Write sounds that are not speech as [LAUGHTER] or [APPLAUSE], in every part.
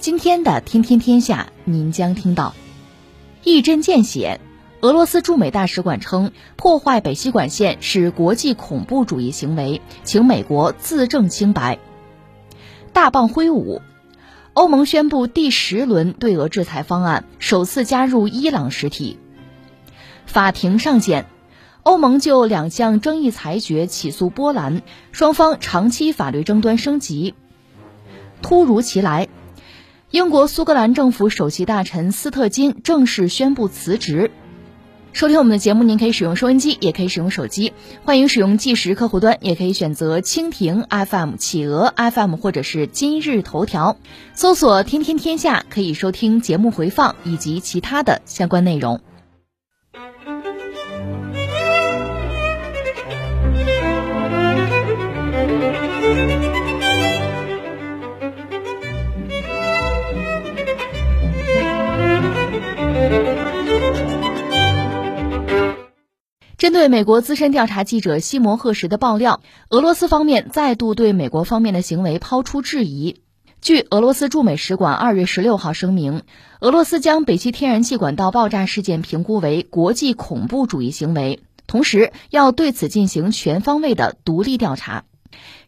今天的《天天天下》，您将听到一针见血。俄罗斯驻美大使馆称，破坏北溪管线是国际恐怖主义行为，请美国自证清白。大棒挥舞。欧盟宣布第十轮对俄制裁方案，首次加入伊朗实体。法庭上见，欧盟就两项争议裁决起诉波兰，双方长期法律争端升级。突如其来，英国苏格兰政府首席大臣斯特金正式宣布辞职。收听我们的节目，您可以使用收音机，也可以使用手机。欢迎使用计时客户端，也可以选择蜻蜓 FM、企鹅 FM 或者是今日头条，搜索“天天天下”，可以收听节目回放以及其他的相关内容。针对美国资深调查记者西摩赫什的爆料，俄罗斯方面再度对美国方面的行为抛出质疑。据俄罗斯驻美使馆二月十六号声明，俄罗斯将北溪天然气管道爆炸事件评估为国际恐怖主义行为，同时要对此进行全方位的独立调查。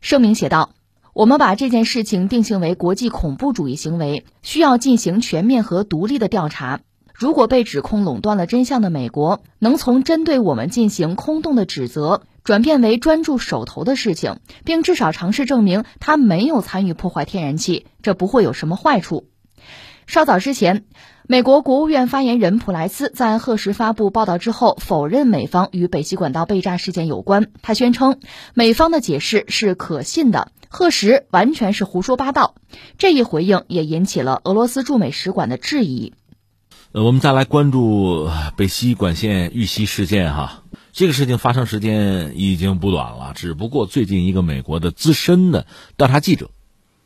声明写道：“我们把这件事情定性为国际恐怖主义行为，需要进行全面和独立的调查。”如果被指控垄断了真相的美国能从针对我们进行空洞的指责，转变为专注手头的事情，并至少尝试证明他没有参与破坏天然气，这不会有什么坏处。稍早之前，美国国务院发言人普莱斯在赫什发布报道之后，否认美方与北极管道被炸事件有关。他宣称，美方的解释是可信的，赫什完全是胡说八道。这一回应也引起了俄罗斯驻美使馆的质疑。呃，我们再来关注北溪管线遇袭事件哈，这个事情发生时间已经不短了，只不过最近一个美国的资深的调查记者，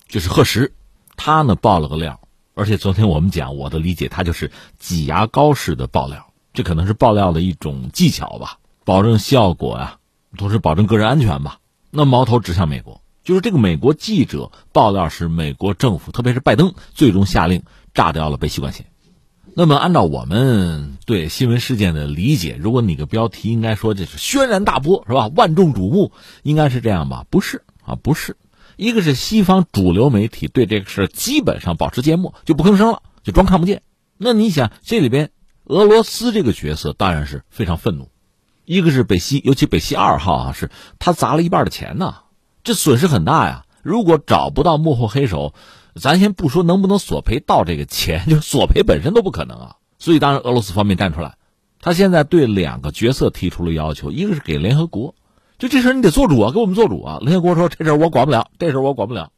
就是赫什，他呢爆了个料，而且昨天我们讲，我的理解他就是挤牙膏式的爆料，这可能是爆料的一种技巧吧，保证效果呀，同时保证个人安全吧。那矛头指向美国，就是这个美国记者爆料是美国政府，特别是拜登最终下令炸掉了北溪管线。那么，按照我们对新闻事件的理解，如果你个标题应该说这是轩然大波，是吧？万众瞩目，应该是这样吧？不是啊，不是。一个是西方主流媒体对这个事基本上保持缄默，就不吭声了，就装看不见。那你想，这里边俄罗斯这个角色当然是非常愤怒。一个是北溪，尤其北溪二号啊，是他砸了一半的钱呢，这损失很大呀。如果找不到幕后黑手。咱先不说能不能索赔到这个钱，[LAUGHS] 就索赔本身都不可能啊。所以当然俄罗斯方面站出来，他现在对两个角色提出了要求，一个是给联合国，就这事你得做主啊，给我们做主啊。联合国说这事我管不了，这事我管不了，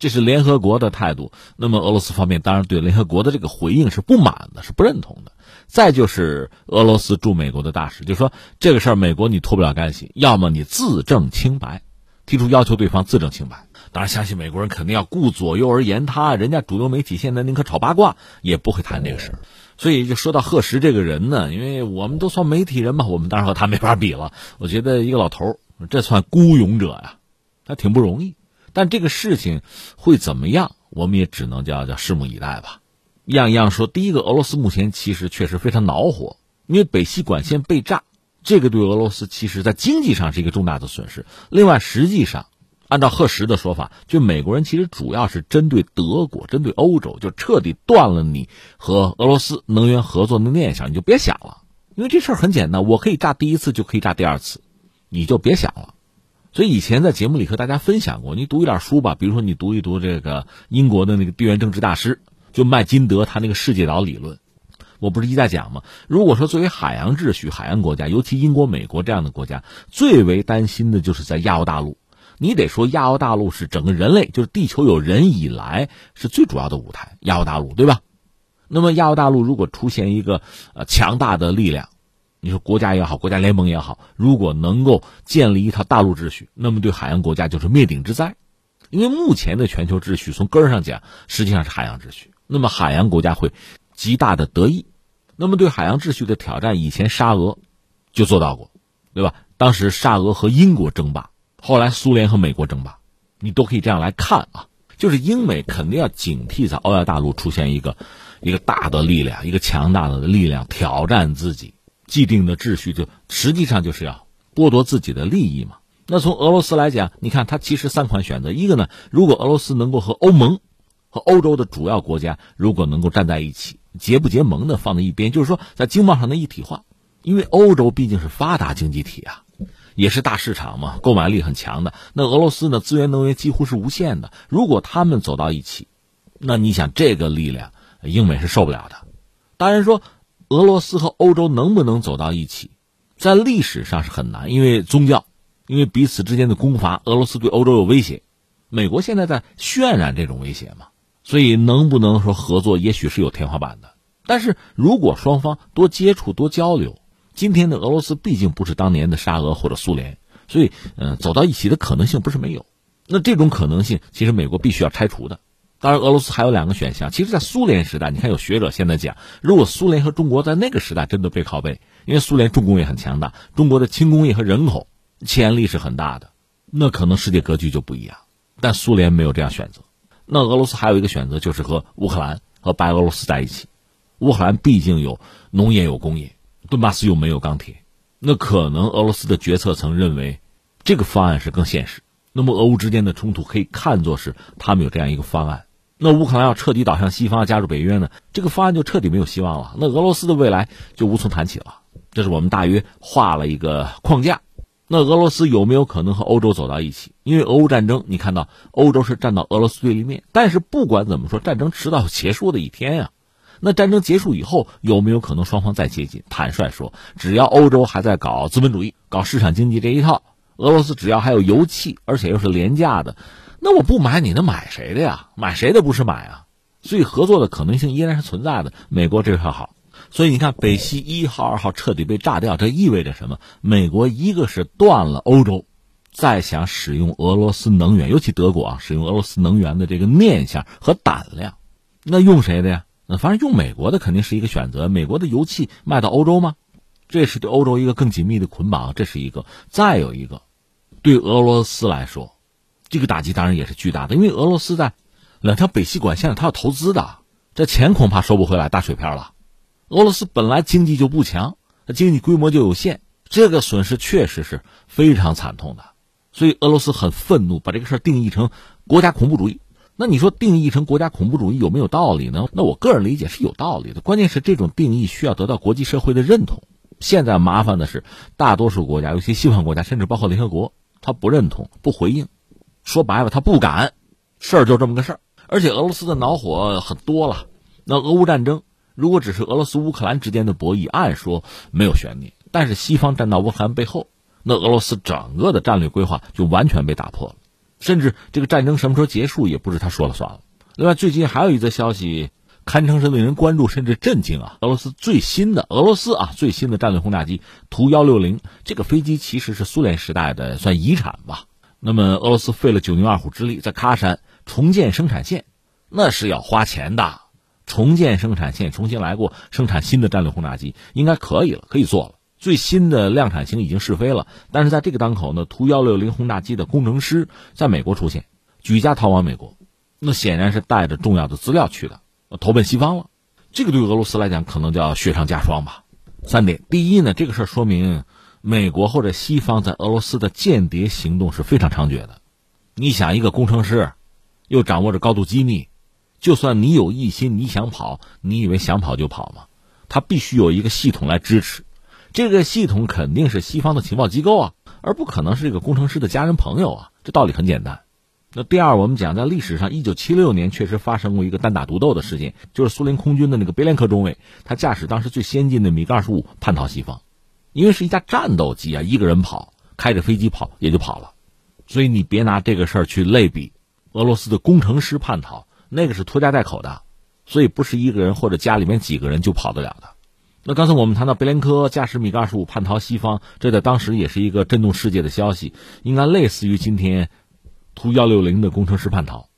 这是联合国的态度。那么俄罗斯方面当然对联合国的这个回应是不满的，是不认同的。再就是俄罗斯驻美国的大使就说这个事儿美国你脱不了干系，要么你自证清白，提出要求对方自证清白。当然，相信美国人肯定要顾左右而言他。人家主流媒体现在宁可炒八卦，也不会谈这个事儿。所以，就说到贺石这个人呢，因为我们都算媒体人嘛，我们当然和他没法比了。我觉得一个老头儿，这算孤勇者呀，他挺不容易。但这个事情会怎么样，我们也只能叫叫拭目以待吧。样样说，第一个，俄罗斯目前其实确实非常恼火，因为北溪管线被炸，这个对俄罗斯其实在经济上是一个重大的损失。另外，实际上。按照赫什的说法，就美国人其实主要是针对德国、针对欧洲，就彻底断了你和俄罗斯能源合作的念想，你就别想了。因为这事儿很简单，我可以炸第一次，就可以炸第二次，你就别想了。所以以前在节目里和大家分享过，你读一点书吧，比如说你读一读这个英国的那个地缘政治大师，就麦金德他那个世界岛理论，我不是一再讲吗？如果说作为海洋秩序、海洋国家，尤其英国、美国这样的国家，最为担心的就是在亚欧大陆。你得说，亚欧大陆是整个人类，就是地球有人以来是最主要的舞台。亚欧大陆，对吧？那么亚欧大陆如果出现一个呃强大的力量，你说国家也好，国家联盟也好，如果能够建立一套大陆秩序，那么对海洋国家就是灭顶之灾。因为目前的全球秩序从根儿上讲，实际上是海洋秩序。那么海洋国家会极大的得益。那么对海洋秩序的挑战，以前沙俄就做到过，对吧？当时沙俄和英国争霸，后来苏联和美国争霸，你都可以这样来看啊。就是英美肯定要警惕，在欧亚大陆出现一个一个大的力量，一个强大的力量挑战自己既定的秩序，就实际上就是要剥夺自己的利益嘛。那从俄罗斯来讲，你看它其实三款选择，一个呢，如果俄罗斯能够和欧盟和欧洲的主要国家如果能够站在一起，结不结盟的放在一边，就是说在经贸上的一体化，因为欧洲毕竟是发达经济体啊，也是大市场嘛，购买力很强的。那俄罗斯呢，资源能源几乎是无限的，如果他们走到一起，那你想这个力量，英美是受不了的。当然说，俄罗斯和欧洲能不能走到一起，在历史上是很难，因为宗教。因为彼此之间的攻伐，俄罗斯对欧洲有威胁，美国现在在渲染这种威胁嘛，所以能不能说合作，也许是有天花板的。但是如果双方多接触、多交流，今天的俄罗斯毕竟不是当年的沙俄或者苏联，所以嗯，走到一起的可能性不是没有。那这种可能性，其实美国必须要拆除的。当然，俄罗斯还有两个选项。其实，在苏联时代，你看有学者现在讲，如果苏联和中国在那个时代真的背靠背，因为苏联重工业很强大，中国的轻工业和人口。潜力是很大的，那可能世界格局就不一样。但苏联没有这样选择，那俄罗斯还有一个选择，就是和乌克兰和白俄罗斯在一起。乌克兰毕竟有农业有工业，顿巴斯又没有钢铁，那可能俄罗斯的决策层认为这个方案是更现实。那么俄乌之间的冲突可以看作是他们有这样一个方案。那乌克兰要彻底倒向西方，加入北约呢？这个方案就彻底没有希望了。那俄罗斯的未来就无从谈起了。这是我们大约画了一个框架。那俄罗斯有没有可能和欧洲走到一起？因为俄乌战争，你看到欧洲是站到俄罗斯对立面。但是不管怎么说，战争迟早结束的一天呀。那战争结束以后，有没有可能双方再接近？坦率说，只要欧洲还在搞资本主义、搞市场经济这一套，俄罗斯只要还有油气，而且又是廉价的，那我不买你能买谁的呀？买谁的不是买啊？所以合作的可能性依然是存在的。美国这块好。所以你看，北溪一号、二号彻底被炸掉，这意味着什么？美国一个是断了欧洲再想使用俄罗斯能源，尤其德国啊，使用俄罗斯能源的这个念想和胆量，那用谁的呀？反正用美国的肯定是一个选择。美国的油气卖到欧洲吗？这是对欧洲一个更紧密的捆绑，这是一个。再有一个，对俄罗斯来说，这个打击当然也是巨大的，因为俄罗斯在两条北溪管线上，它要投资的，这钱恐怕收不回来，大水漂了。俄罗斯本来经济就不强，它经济规模就有限，这个损失确实是非常惨痛的，所以俄罗斯很愤怒，把这个事定义成国家恐怖主义。那你说定义成国家恐怖主义有没有道理呢？那我个人理解是有道理的，关键是这种定义需要得到国际社会的认同。现在麻烦的是，大多数国家，尤其西方国家，甚至包括联合国，他不认同、不回应。说白了，他不敢，事儿就这么个事儿。而且俄罗斯的恼火很多了，那俄乌战争。如果只是俄罗斯乌克兰之间的博弈，按说没有悬念。但是西方站到乌克兰背后，那俄罗斯整个的战略规划就完全被打破了，甚至这个战争什么时候结束也不是他说了算了。另外，最近还有一则消息，堪称是令人关注甚至震惊啊！俄罗斯最新的俄罗斯啊最新的战略轰炸机图幺六零，这个飞机其实是苏联时代的算遗产吧。那么俄罗斯费了九牛二虎之力，在喀山重建生产线，那是要花钱的。重建生产线，重新来过，生产新的战略轰炸机应该可以了，可以做了。最新的量产型已经试飞了，但是在这个当口呢，图幺六零轰炸机的工程师在美国出现，举家逃往美国，那显然是带着重要的资料去的，投奔西方了。这个对俄罗斯来讲可能叫雪上加霜吧。三点，第一呢，这个事儿说明美国或者西方在俄罗斯的间谍行动是非常猖獗的。你想，一个工程师又掌握着高度机密。就算你有一心，你想跑，你以为想跑就跑吗？他必须有一个系统来支持，这个系统肯定是西方的情报机构啊，而不可能是这个工程师的家人朋友啊。这道理很简单。那第二，我们讲在历史上，一九七六年确实发生过一个单打独斗的事件，就是苏联空军的那个别连科中尉，他驾驶当时最先进的米格二十五叛逃西方，因为是一架战斗机啊，一个人跑，开着飞机跑也就跑了，所以你别拿这个事儿去类比俄罗斯的工程师叛逃。那个是拖家带口的，所以不是一个人或者家里面几个人就跑得了的。那刚才我们谈到贝连科驾驶米格二十五叛逃西方，这在当时也是一个震动世界的消息，应该类似于今天图幺六零的工程师叛逃，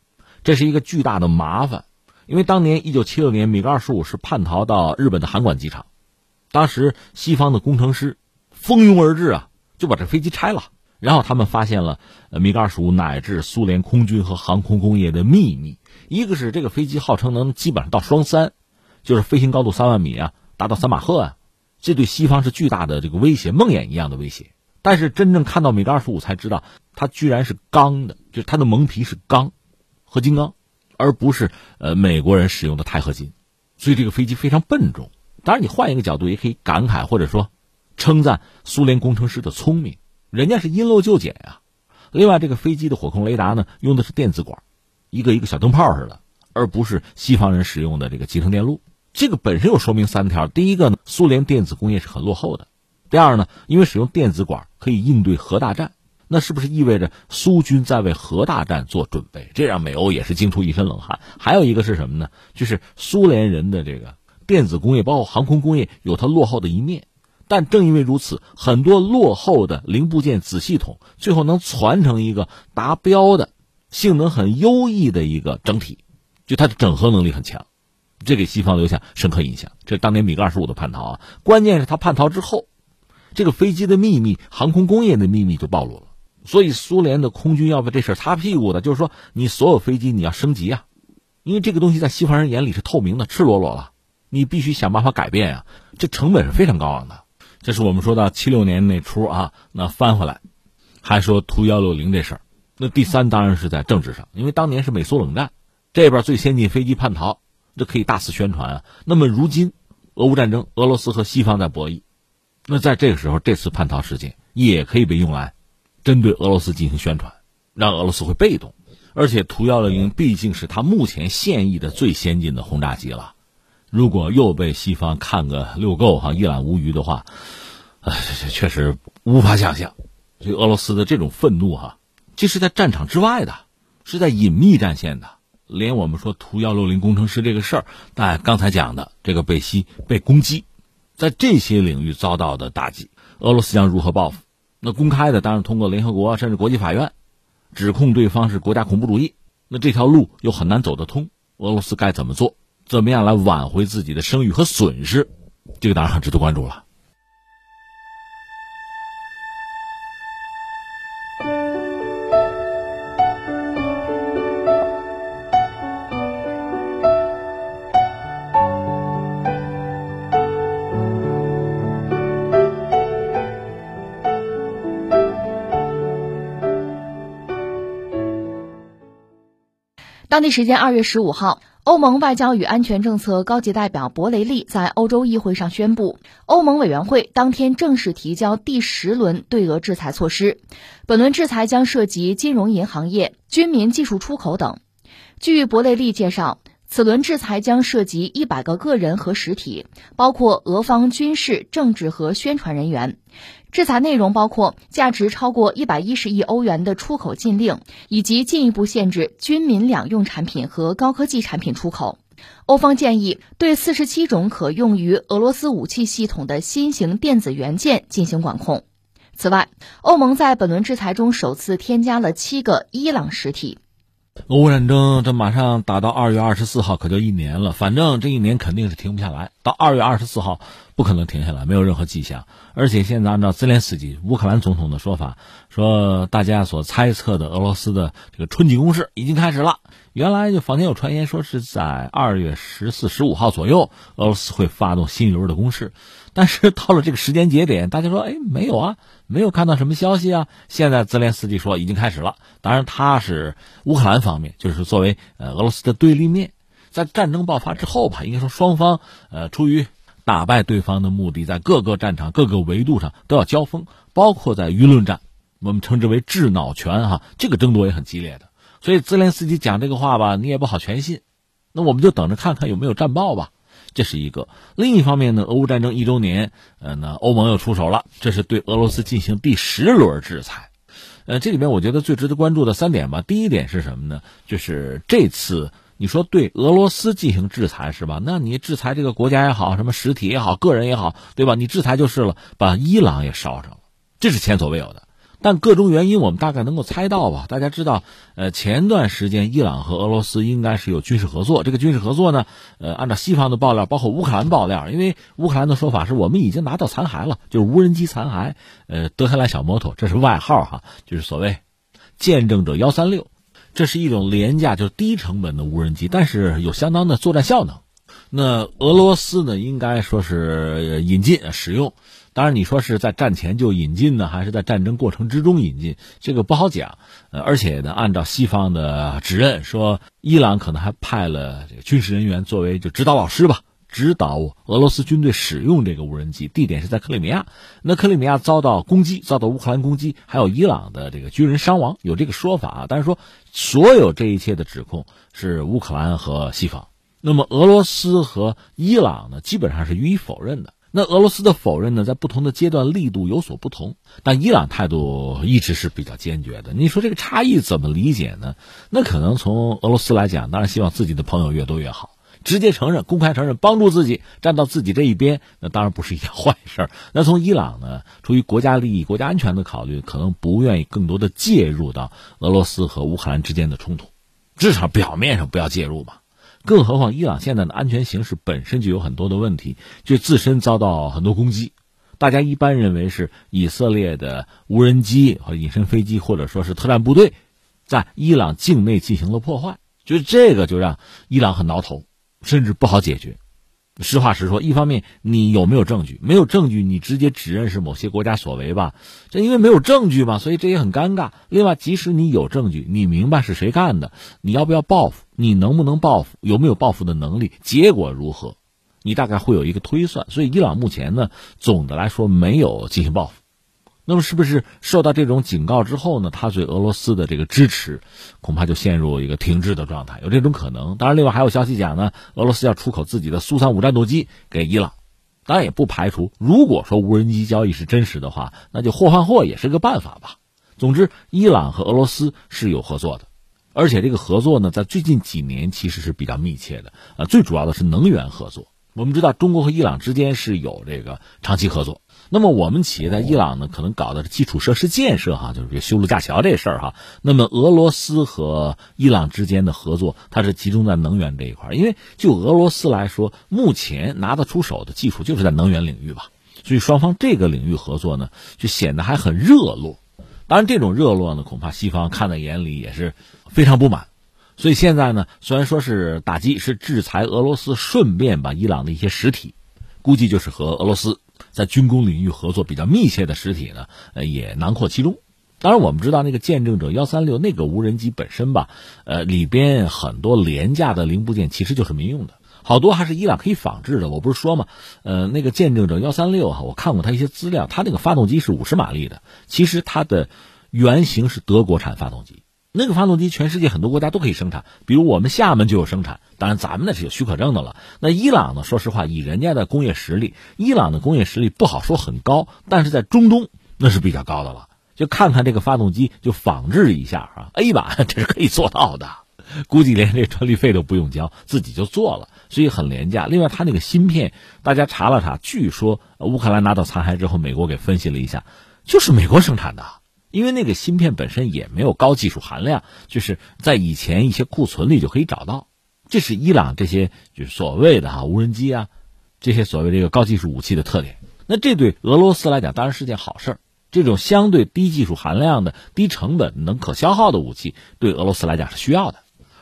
这是一个巨大的麻烦。因为当年一九七六年米格二十五是叛逃到日本的函馆机场，当时西方的工程师蜂拥而至啊，就把这飞机拆了。然后他们发现了米格二十五乃至苏联空军和航空工业的秘密，一个是这个飞机号称能基本上到双三，就是飞行高度三万米啊。达到三马赫啊，这对西方是巨大的这个威胁，梦魇一样的威胁。但是真正看到米格二十五才知道，它居然是钢的，就是它的蒙皮是钢，合金钢，而不是呃美国人使用的钛合金。所以这个飞机非常笨重。当然，你换一个角度也可以感慨或者说称赞苏联工程师的聪明，人家是因陋就简呀。另外，这个飞机的火控雷达呢，用的是电子管，一个一个小灯泡似的，而不是西方人使用的这个集成电路。这个本身又说明三条：第一个呢，苏联电子工业是很落后的；第二呢，因为使用电子管可以应对核大战，那是不是意味着苏军在为核大战做准备？这让美欧也是惊出一身冷汗。还有一个是什么呢？就是苏联人的这个电子工业，包括航空工业，有它落后的一面，但正因为如此，很多落后的零部件子系统最后能传成一个达标的、性能很优异的一个整体，就它的整合能力很强。这给西方留下深刻印象。这当年米格二十五的叛逃啊，关键是他叛逃之后，这个飞机的秘密、航空工业的秘密就暴露了。所以苏联的空军要为这事擦屁股的，就是说你所有飞机你要升级啊，因为这个东西在西方人眼里是透明的、赤裸裸了，你必须想办法改变啊，这成本是非常高昂的。这是我们说到七六年那出啊，那翻回来还说图幺六零这事儿。那第三当然是在政治上，因为当年是美苏冷战，这边最先进飞机叛逃。这可以大肆宣传啊！那么如今，俄乌战争，俄罗斯和西方在博弈，那在这个时候，这次叛逃事件也可以被用来针对俄罗斯进行宣传，让俄罗斯会被动。而且图幺六零毕竟是他目前现役的最先进的轰炸机了，如果又被西方看个六够哈，一览无余的话，哎，这确实无法想象。所以俄罗斯的这种愤怒哈，这是在战场之外的，是在隐秘战线的。连我们说图幺六零工程师这个事儿，大家刚才讲的这个被袭被攻击，在这些领域遭到的打击，俄罗斯将如何报复？那公开的当然通过联合国甚至国际法院，指控对方是国家恐怖主义。那这条路又很难走得通，俄罗斯该怎么做？怎么样来挽回自己的声誉和损失？这个当然很值得关注了。当地时间二月十五号，欧盟外交与安全政策高级代表博雷利在欧洲议会上宣布，欧盟委员会当天正式提交第十轮对俄制裁措施。本轮制裁将涉及金融银行业、军民技术出口等。据博雷利介绍，此轮制裁将涉及一百个个人和实体，包括俄方军事、政治和宣传人员。制裁内容包括价值超过一百一十亿欧元的出口禁令，以及进一步限制军民两用产品和高科技产品出口。欧方建议对四十七种可用于俄罗斯武器系统的新型电子元件进行管控。此外，欧盟在本轮制裁中首次添加了七个伊朗实体。俄乌战争这马上打到二月二十四号，可就一年了。反正这一年肯定是停不下来，到二月二十四号。不可能停下来，没有任何迹象。而且现在按照泽连斯基乌克兰总统的说法，说大家所猜测的俄罗斯的这个春季攻势已经开始了。原来就坊间有传言说是在二月十四、十五号左右，俄罗斯会发动新一轮的攻势。但是到了这个时间节点，大家说，哎，没有啊，没有看到什么消息啊。现在泽连斯基说已经开始了。当然他是乌克兰方面，就是作为呃俄罗斯的对立面，在战争爆发之后吧，应该说双方呃出于。打败对方的目的，在各个战场、各个维度上都要交锋，包括在舆论战，我们称之为智脑权哈，这个争夺也很激烈的。所以泽连斯基讲这个话吧，你也不好全信。那我们就等着看看有没有战报吧，这是一个。另一方面呢，俄乌战争一周年，呃，那欧盟又出手了，这是对俄罗斯进行第十轮制裁。呃，这里面我觉得最值得关注的三点吧，第一点是什么呢？就是这次你说对俄罗斯进行制裁是吧？那你制裁这个国家也好，什么实体也好，个人也好，对吧？你制裁就是了，把伊朗也烧上了，这是前所未有的。但各种原因我们大概能够猜到吧？大家知道，呃，前段时间伊朗和俄罗斯应该是有军事合作。这个军事合作呢，呃，按照西方的爆料，包括乌克兰爆料，因为乌克兰的说法是我们已经拿到残骸了，就是无人机残骸，呃，德黑兰小摩托，这是外号哈，就是所谓见证者幺三六。这是一种廉价，就是低成本的无人机，但是有相当的作战效能。那俄罗斯呢，应该说是引进使用。当然，你说是在战前就引进呢，还是在战争过程之中引进，这个不好讲。呃，而且呢，按照西方的指认，说伊朗可能还派了这个军事人员作为就指导老师吧。指导俄罗斯军队使用这个无人机，地点是在克里米亚。那克里米亚遭到攻击，遭到乌克兰攻击，还有伊朗的这个军人伤亡，有这个说法啊。但是说所有这一切的指控是乌克兰和西方，那么俄罗斯和伊朗呢，基本上是予以否认的。那俄罗斯的否认呢，在不同的阶段力度有所不同，但伊朗态度一直是比较坚决的。你说这个差异怎么理解呢？那可能从俄罗斯来讲，当然希望自己的朋友越多越好。直接承认、公开承认、帮助自己站到自己这一边，那当然不是一件 [LAUGHS] 坏事。那从伊朗呢，出于国家利益、国家安全的考虑，可能不愿意更多的介入到俄罗斯和乌克兰之间的冲突，至少表面上不要介入嘛。更何况伊朗现在的安全形势本身就有很多的问题，就自身遭到很多攻击。大家一般认为是以色列的无人机和隐身飞机，或者说是特战部队，在伊朗境内进行了破坏，就这个就让伊朗很挠头。甚至不好解决。实话实说，一方面你有没有证据？没有证据，你直接指认是某些国家所为吧？这因为没有证据嘛，所以这也很尴尬。另外，即使你有证据，你明白是谁干的，你要不要报复？你能不能报复？有没有报复的能力？结果如何？你大概会有一个推算。所以，伊朗目前呢，总的来说没有进行报复。那么，是不是受到这种警告之后呢？他对俄罗斯的这个支持，恐怕就陷入一个停滞的状态，有这种可能。当然，另外还有消息讲呢，俄罗斯要出口自己的苏三五战斗机给伊朗，当然也不排除，如果说无人机交易是真实的话，那就货换货也是个办法吧。总之，伊朗和俄罗斯是有合作的，而且这个合作呢，在最近几年其实是比较密切的。呃，最主要的是能源合作。我们知道，中国和伊朗之间是有这个长期合作。那么我们企业在伊朗呢，可能搞的是基础设施建设哈，就是修路架桥这事儿哈。那么俄罗斯和伊朗之间的合作，它是集中在能源这一块，因为就俄罗斯来说，目前拿得出手的技术就是在能源领域吧。所以双方这个领域合作呢，就显得还很热络。当然，这种热络呢，恐怕西方看在眼里也是非常不满。所以现在呢，虽然说是打击，是制裁俄罗斯，顺便把伊朗的一些实体，估计就是和俄罗斯。在军工领域合作比较密切的实体呢，呃，也囊括其中。当然，我们知道那个见证者幺三六那个无人机本身吧，呃，里边很多廉价的零部件其实就是民用的，好多还是伊朗可以仿制的。我不是说嘛，呃，那个见证者幺三六哈，我看过它一些资料，它那个发动机是五十马力的，其实它的原型是德国产发动机。那个发动机，全世界很多国家都可以生产，比如我们厦门就有生产，当然咱们那是有许可证的了。那伊朗呢？说实话，以人家的工业实力，伊朗的工业实力不好说很高，但是在中东那是比较高的了。就看看这个发动机，就仿制一下啊，A 版 [LAUGHS] 这是可以做到的，估计连这专利费都不用交，自己就做了，所以很廉价。另外，它那个芯片，大家查了查，据说乌克兰拿到残骸之后，美国给分析了一下，就是美国生产的。因为那个芯片本身也没有高技术含量，就是在以前一些库存里就可以找到。这是伊朗这些就是所谓的哈无人机啊，这些所谓这个高技术武器的特点。那这对俄罗斯来讲当然是件好事儿。这种相对低技术含量的、低成本、能可消耗的武器，对俄罗斯来讲是需要的。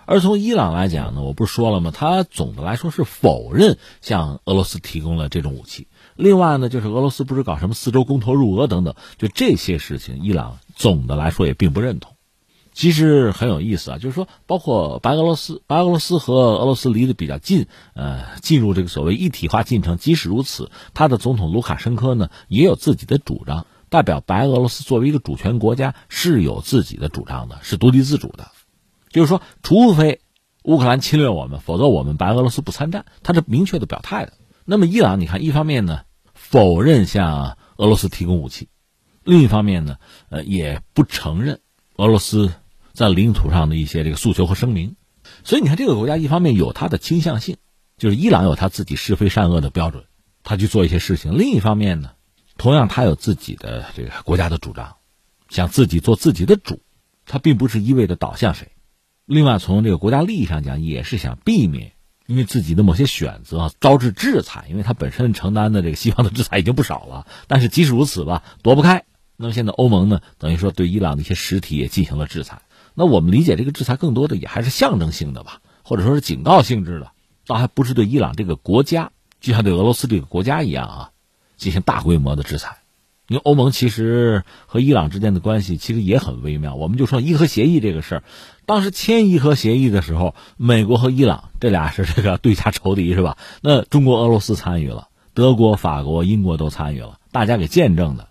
而从伊朗来讲呢，我不是说了吗？他总的来说是否认向俄罗斯提供了这种武器。另外呢，就是俄罗斯不是搞什么四周公投入俄等等，就这些事情，伊朗总的来说也并不认同。其实很有意思啊，就是说，包括白俄罗斯，白俄罗斯和俄罗斯离得比较近，呃，进入这个所谓一体化进程。即使如此，他的总统卢卡申科呢也有自己的主张，代表白俄罗斯作为一个主权国家是有自己的主张的，是独立自主的。就是说，除非乌克兰侵略我们，否则我们白俄罗斯不参战，他是明确的表态的。那么伊朗，你看，一方面呢。否认向俄罗斯提供武器，另一方面呢，呃，也不承认俄罗斯在领土上的一些这个诉求和声明。所以你看，这个国家一方面有它的倾向性，就是伊朗有他自己是非善恶的标准，他去做一些事情；另一方面呢，同样他有自己的这个国家的主张，想自己做自己的主，他并不是一味的倒向谁。另外，从这个国家利益上讲，也是想避免因为自己的某些选择招致制裁，因为他本身承担的这个西方的制裁已经不少了。但是即使如此吧，躲不开。那么现在欧盟呢，等于说对伊朗的一些实体也进行了制裁。那我们理解这个制裁更多的也还是象征性的吧，或者说是警告性质的，倒还不是对伊朗这个国家，就像对俄罗斯这个国家一样啊，进行大规模的制裁。因为欧盟其实和伊朗之间的关系其实也很微妙。我们就说伊核协议这个事儿，当时签伊核协议的时候，美国和伊朗这俩是这个对家仇敌是吧？那中国、俄罗斯参与了，德国、法国、英国都参与了，大家给见证的。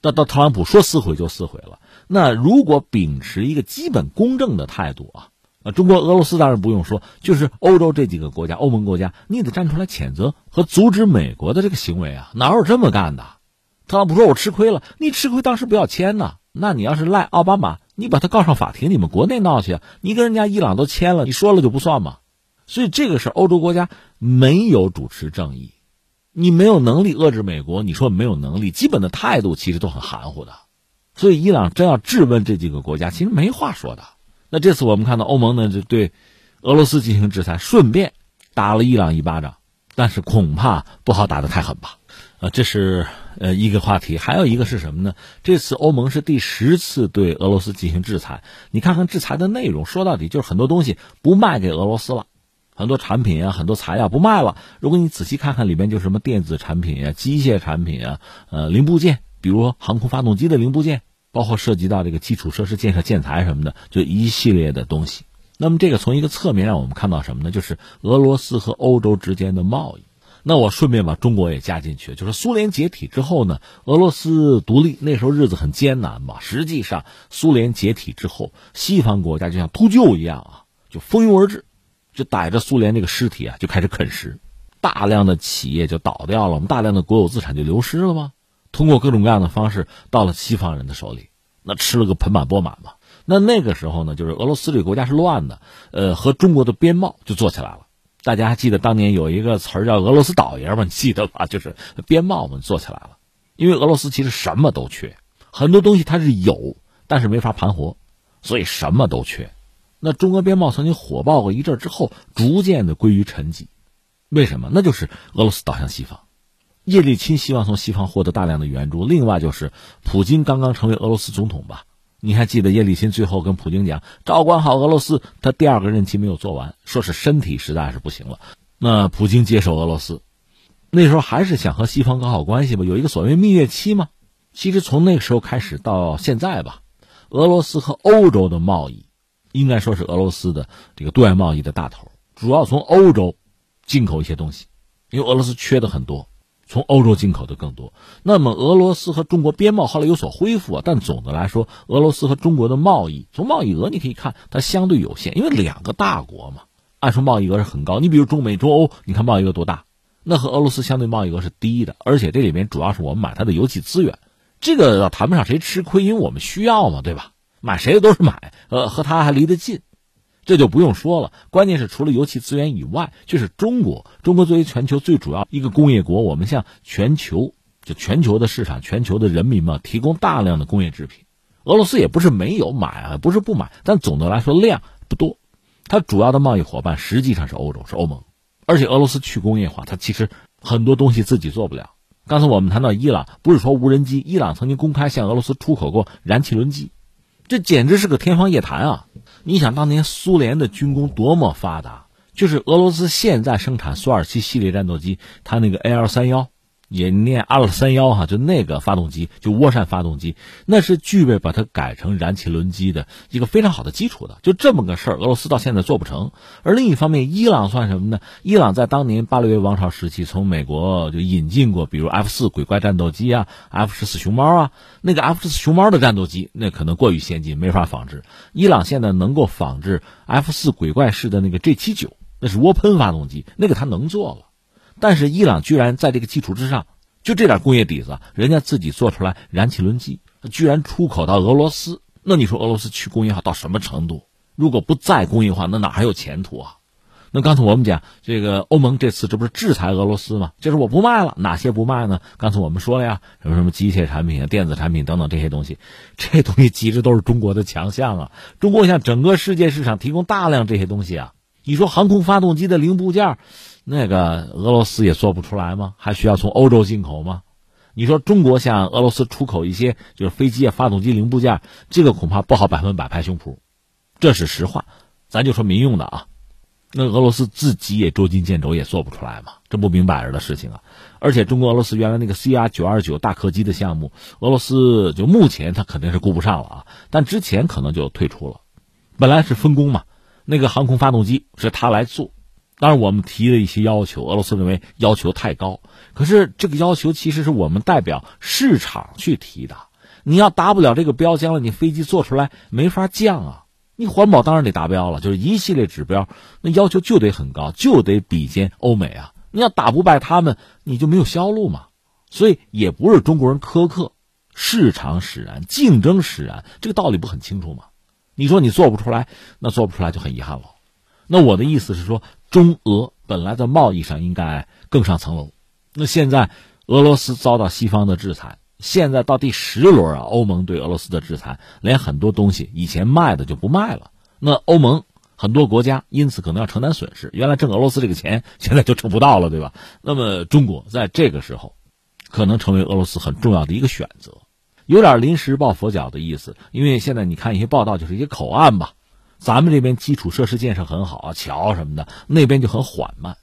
到到特朗普说撕毁就撕毁了。那如果秉持一个基本公正的态度啊，啊，中国、俄罗斯当然不用说，就是欧洲这几个国家、欧盟国家，你得站出来谴责和阻止美国的这个行为啊！哪有这么干的？特朗普说：“我吃亏了，你吃亏当时不要签呢。那你要是赖奥巴马，你把他告上法庭，你们国内闹去！你跟人家伊朗都签了，你说了就不算吗？所以这个是欧洲国家没有主持正义，你没有能力遏制美国，你说没有能力，基本的态度其实都很含糊的。所以伊朗真要质问这几个国家，其实没话说的。那这次我们看到欧盟呢，就对俄罗斯进行制裁，顺便打了伊朗一巴掌，但是恐怕不好打得太狠吧。”啊，这是呃一个话题，还有一个是什么呢？这次欧盟是第十次对俄罗斯进行制裁。你看看制裁的内容，说到底就是很多东西不卖给俄罗斯了，很多产品啊，很多材料不卖了。如果你仔细看看里面，就什么电子产品啊、机械产品啊、呃零部件，比如航空发动机的零部件，包括涉及到这个基础设施建设建材什么的，就一系列的东西。那么这个从一个侧面让我们看到什么呢？就是俄罗斯和欧洲之间的贸易。那我顺便把中国也加进去，就是苏联解体之后呢，俄罗斯独立那时候日子很艰难嘛。实际上，苏联解体之后，西方国家就像秃鹫一样啊，就蜂拥而至，就逮着苏联这个尸体啊，就开始啃食，大量的企业就倒掉了，我们大量的国有资产就流失了吗？通过各种各样的方式到了西方人的手里，那吃了个盆满钵满嘛。那那个时候呢，就是俄罗斯这个国家是乱的，呃，和中国的边贸就做起来了。大家还记得当年有一个词儿叫“俄罗斯倒爷”吗？你记得吧？就是边贸们做起来了，因为俄罗斯其实什么都缺，很多东西它是有，但是没法盘活，所以什么都缺。那中俄边贸曾经火爆过一阵之后，逐渐的归于沉寂。为什么？那就是俄罗斯倒向西方，叶利钦希望从西方获得大量的援助，另外就是普京刚刚成为俄罗斯总统吧。你还记得叶利钦最后跟普京讲，照管好俄罗斯，他第二个任期没有做完，说是身体实在是不行了。那普京接手俄罗斯，那时候还是想和西方搞好关系吧，有一个所谓蜜月期嘛。其实从那个时候开始到现在吧，俄罗斯和欧洲的贸易，应该说是俄罗斯的这个对外贸易的大头，主要从欧洲进口一些东西，因为俄罗斯缺的很多。从欧洲进口的更多，那么俄罗斯和中国边贸后来有所恢复啊，但总的来说，俄罗斯和中国的贸易从贸易额你可以看它相对有限，因为两个大国嘛，按说贸易额是很高。你比如中美、中欧，你看贸易额多大？那和俄罗斯相对贸易额是低的，而且这里面主要是我们买它的油气资源，这个谈不上谁吃亏，因为我们需要嘛，对吧？买谁的都是买，呃，和它还离得近。这就不用说了，关键是除了油气资源以外，就是中国。中国作为全球最主要一个工业国，我们向全球就全球的市场、全球的人民嘛，提供大量的工业制品。俄罗斯也不是没有买啊，不是不买，但总的来说量不多。它主要的贸易伙伴实际上是欧洲，是欧盟。而且俄罗斯去工业化，它其实很多东西自己做不了。刚才我们谈到伊朗，不是说无人机，伊朗曾经公开向俄罗斯出口过燃气轮机。这简直是个天方夜谭啊！你想当年苏联的军工多么发达，就是俄罗斯现在生产苏二七系列战斗机，它那个 AL 三幺。也念阿尔三幺哈，就那个发动机，就涡扇发动机，那是具备把它改成燃气轮机的一个非常好的基础的。就这么个事儿，俄罗斯到现在做不成。而另一方面，伊朗算什么呢？伊朗在当年巴列维王朝时期，从美国就引进过，比如 F 四鬼怪战斗机啊，F 十四熊猫啊。那个 F 十四熊猫的战斗机，那可能过于先进，没法仿制。伊朗现在能够仿制 F 四鬼怪式的那个 G 七九，那是涡喷发动机，那个它能做了。但是伊朗居然在这个基础之上，就这点工业底子，人家自己做出来燃气轮机，居然出口到俄罗斯。那你说俄罗斯去工业化到什么程度？如果不再工业化，那哪还有前途啊？那刚才我们讲这个欧盟这次这不是制裁俄罗斯吗？就是我不卖了，哪些不卖呢？刚才我们说了呀，什么什么机械产品啊、电子产品等等这些东西，这东西其实都是中国的强项啊。中国向整个世界市场提供大量这些东西啊。你说航空发动机的零部件，那个俄罗斯也做不出来吗？还需要从欧洲进口吗？你说中国向俄罗斯出口一些就是飞机啊、发动机零部件，这个恐怕不好百分百拍胸脯，这是实话。咱就说民用的啊。那俄罗斯自己也捉襟见肘，也做不出来嘛，这不明摆着的事情啊！而且中国俄罗斯原来那个 CR 九二九大客机的项目，俄罗斯就目前他肯定是顾不上了啊，但之前可能就退出了。本来是分工嘛，那个航空发动机是他来做，当然我们提了一些要求，俄罗斯认为要求太高，可是这个要求其实是我们代表市场去提的，你要达不了这个标间了，你飞机做出来没法降啊。你环保当然得达标了，就是一系列指标，那要求就得很高，就得比肩欧美啊！你要打不败他们，你就没有销路嘛。所以也不是中国人苛刻，市场使然，竞争使然，这个道理不很清楚吗？你说你做不出来，那做不出来就很遗憾了。那我的意思是说，中俄本来在贸易上应该更上层楼，那现在俄罗斯遭到西方的制裁。现在到第十轮啊，欧盟对俄罗斯的制裁，连很多东西以前卖的就不卖了。那欧盟很多国家因此可能要承担损失。原来挣俄罗斯这个钱，现在就挣不到了，对吧？那么中国在这个时候，可能成为俄罗斯很重要的一个选择，有点临时抱佛脚的意思。因为现在你看一些报道，就是一些口岸吧，咱们这边基础设施建设很好啊，桥什么的，那边就很缓慢，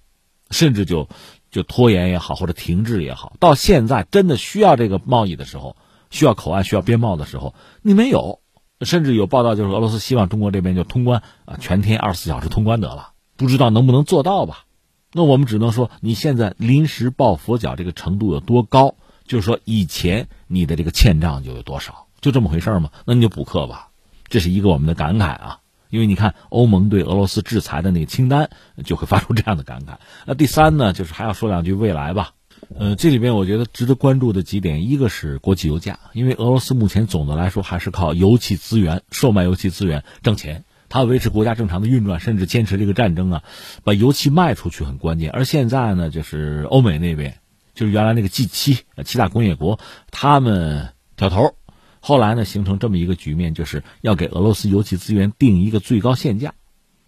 甚至就。就拖延也好，或者停滞也好，到现在真的需要这个贸易的时候，需要口岸、需要边贸的时候，你没有，甚至有报道就是俄罗斯希望中国这边就通关啊，全天二十四小时通关得了，不知道能不能做到吧？那我们只能说，你现在临时抱佛脚这个程度有多高，就是说以前你的这个欠账就有多少，就这么回事吗？那你就补课吧，这是一个我们的感慨啊。因为你看欧盟对俄罗斯制裁的那个清单，就会发出这样的感慨。那第三呢，就是还要说两句未来吧。呃，这里边我觉得值得关注的几点，一个是国际油价，因为俄罗斯目前总的来说还是靠油气资源、售卖油气资源挣钱，它维持国家正常的运转，甚至坚持这个战争啊，把油气卖出去很关键。而现在呢，就是欧美那边，就是原来那个 G 七七大工业国，他们挑头。后来呢，形成这么一个局面，就是要给俄罗斯油气资源定一个最高限价，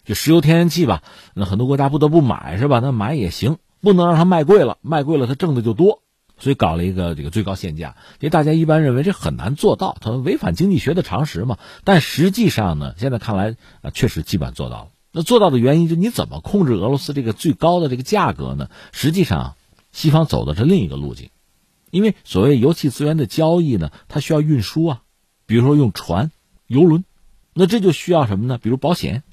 就石油、天然气吧。那很多国家不得不买，是吧？那买也行，不能让它卖贵了，卖贵了它挣的就多。所以搞了一个这个最高限价。因为大家一般认为这很难做到，它违反经济学的常识嘛。但实际上呢，现在看来啊，确实基本做到了。那做到的原因，就你怎么控制俄罗斯这个最高的这个价格呢？实际上，西方走的是另一个路径。因为所谓油气资源的交易呢，它需要运输啊，比如说用船、游轮，那这就需要什么呢？比如保险，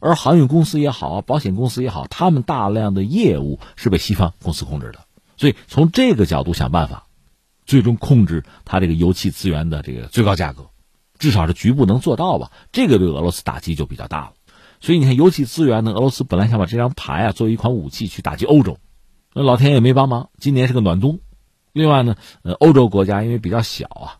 而航运公司也好，保险公司也好，他们大量的业务是被西方公司控制的，所以从这个角度想办法，最终控制它这个油气资源的这个最高价格，至少是局部能做到吧？这个对俄罗斯打击就比较大了。所以你看，油气资源呢，俄罗斯本来想把这张牌啊作为一款武器去打击欧洲，那老天爷没帮忙，今年是个暖冬。另外呢，呃，欧洲国家因为比较小啊，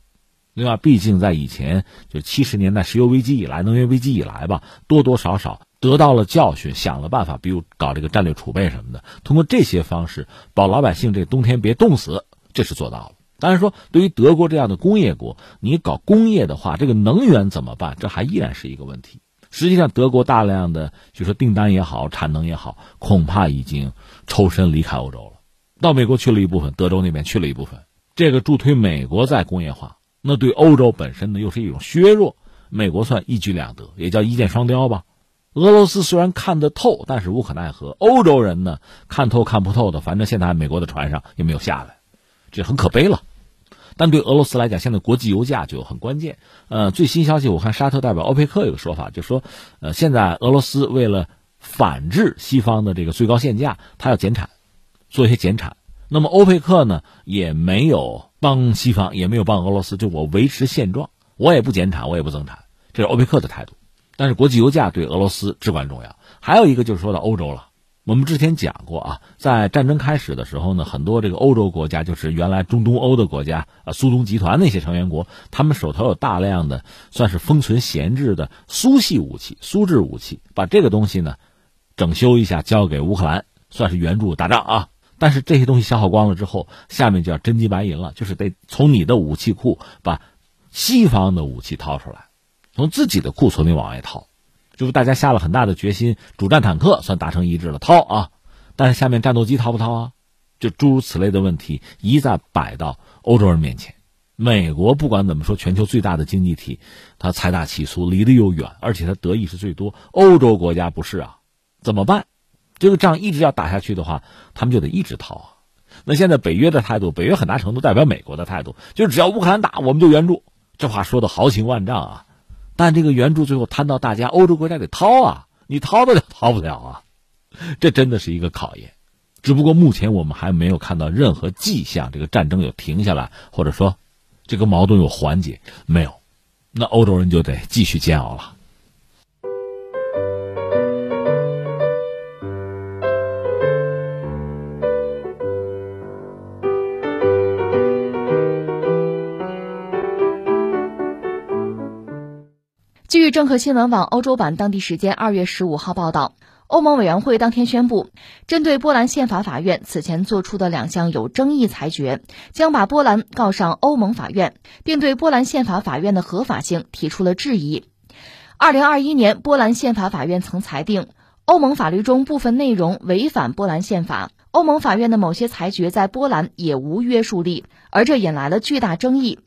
另外毕竟在以前就七十年代石油危机以来、能源危机以来吧，多多少少得到了教训，想了办法，比如搞这个战略储备什么的，通过这些方式保老百姓这冬天别冻死，这是做到了。当然说，对于德国这样的工业国，你搞工业的话，这个能源怎么办？这还依然是一个问题。实际上，德国大量的就说订单也好，产能也好，恐怕已经抽身离开欧洲了。到美国去了一部分，德州那边去了一部分，这个助推美国在工业化，那对欧洲本身呢又是一种削弱。美国算一举两得，也叫一箭双雕吧。俄罗斯虽然看得透，但是无可奈何。欧洲人呢看透看不透的，反正现在美国的船上也没有下来，这很可悲了。但对俄罗斯来讲，现在国际油价就很关键。呃，最新消息我看沙特代表欧佩克有个说法，就说，呃，现在俄罗斯为了反制西方的这个最高限价，它要减产。做一些减产，那么欧佩克呢也没有帮西方，也没有帮俄罗斯，就我维持现状，我也不减产，我也不增产，这是欧佩克的态度。但是国际油价对俄罗斯至关重要。还有一个就是说到欧洲了，我们之前讲过啊，在战争开始的时候呢，很多这个欧洲国家，就是原来中东欧的国家啊，苏东集团那些成员国，他们手头有大量的算是封存闲置的苏系武器、苏制武器，把这个东西呢整修一下，交给乌克兰，算是援助打仗啊。但是这些东西消耗光了之后，下面就要真金白银了，就是得从你的武器库把西方的武器掏出来，从自己的库存里往外掏。就是大家下了很大的决心，主战坦克算达成一致了，掏啊！但是下面战斗机掏不掏啊？就诸如此类的问题一再摆到欧洲人面前。美国不管怎么说，全球最大的经济体，它财大气粗，离得又远，而且它得益是最多。欧洲国家不是啊？怎么办？这个仗一直要打下去的话，他们就得一直掏啊。那现在北约的态度，北约很大程度代表美国的态度，就只要乌克兰打，我们就援助。这话说的豪情万丈啊！但这个援助最后摊到大家，欧洲国家得掏啊，你掏得了掏不了啊，这真的是一个考验。只不过目前我们还没有看到任何迹象，这个战争有停下来，或者说这个矛盾有缓解，没有，那欧洲人就得继续煎熬了。据政客新闻网欧洲版当地时间二月十五号报道，欧盟委员会当天宣布，针对波兰宪法法院此前作出的两项有争议裁决，将把波兰告上欧盟法院，并对波兰宪法法院的合法性提出了质疑。二零二一年，波兰宪法法院曾裁定，欧盟法律中部分内容违反波兰宪法。欧盟法院的某些裁决在波兰也无约束力，而这引来了巨大争议。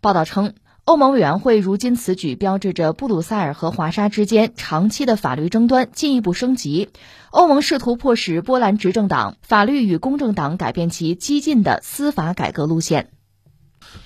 报道称。欧盟委员会如今此举标志着布鲁塞尔和华沙之间长期的法律争端进一步升级。欧盟试图迫使波兰执政党法律与公正党改变其激进的司法改革路线。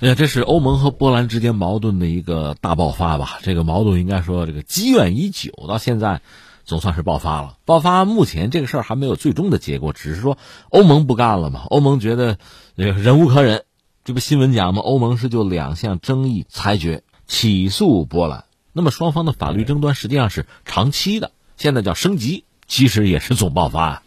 哎呀，这是欧盟和波兰之间矛盾的一个大爆发吧？这个矛盾应该说这个积怨已久，到现在总算是爆发了。爆发目前这个事儿还没有最终的结果，只是说欧盟不干了嘛？欧盟觉得忍无可忍。这不新闻讲吗？欧盟是就两项争议裁决起诉波兰。那么双方的法律争端实际上是长期的，现在叫升级，其实也是总爆发。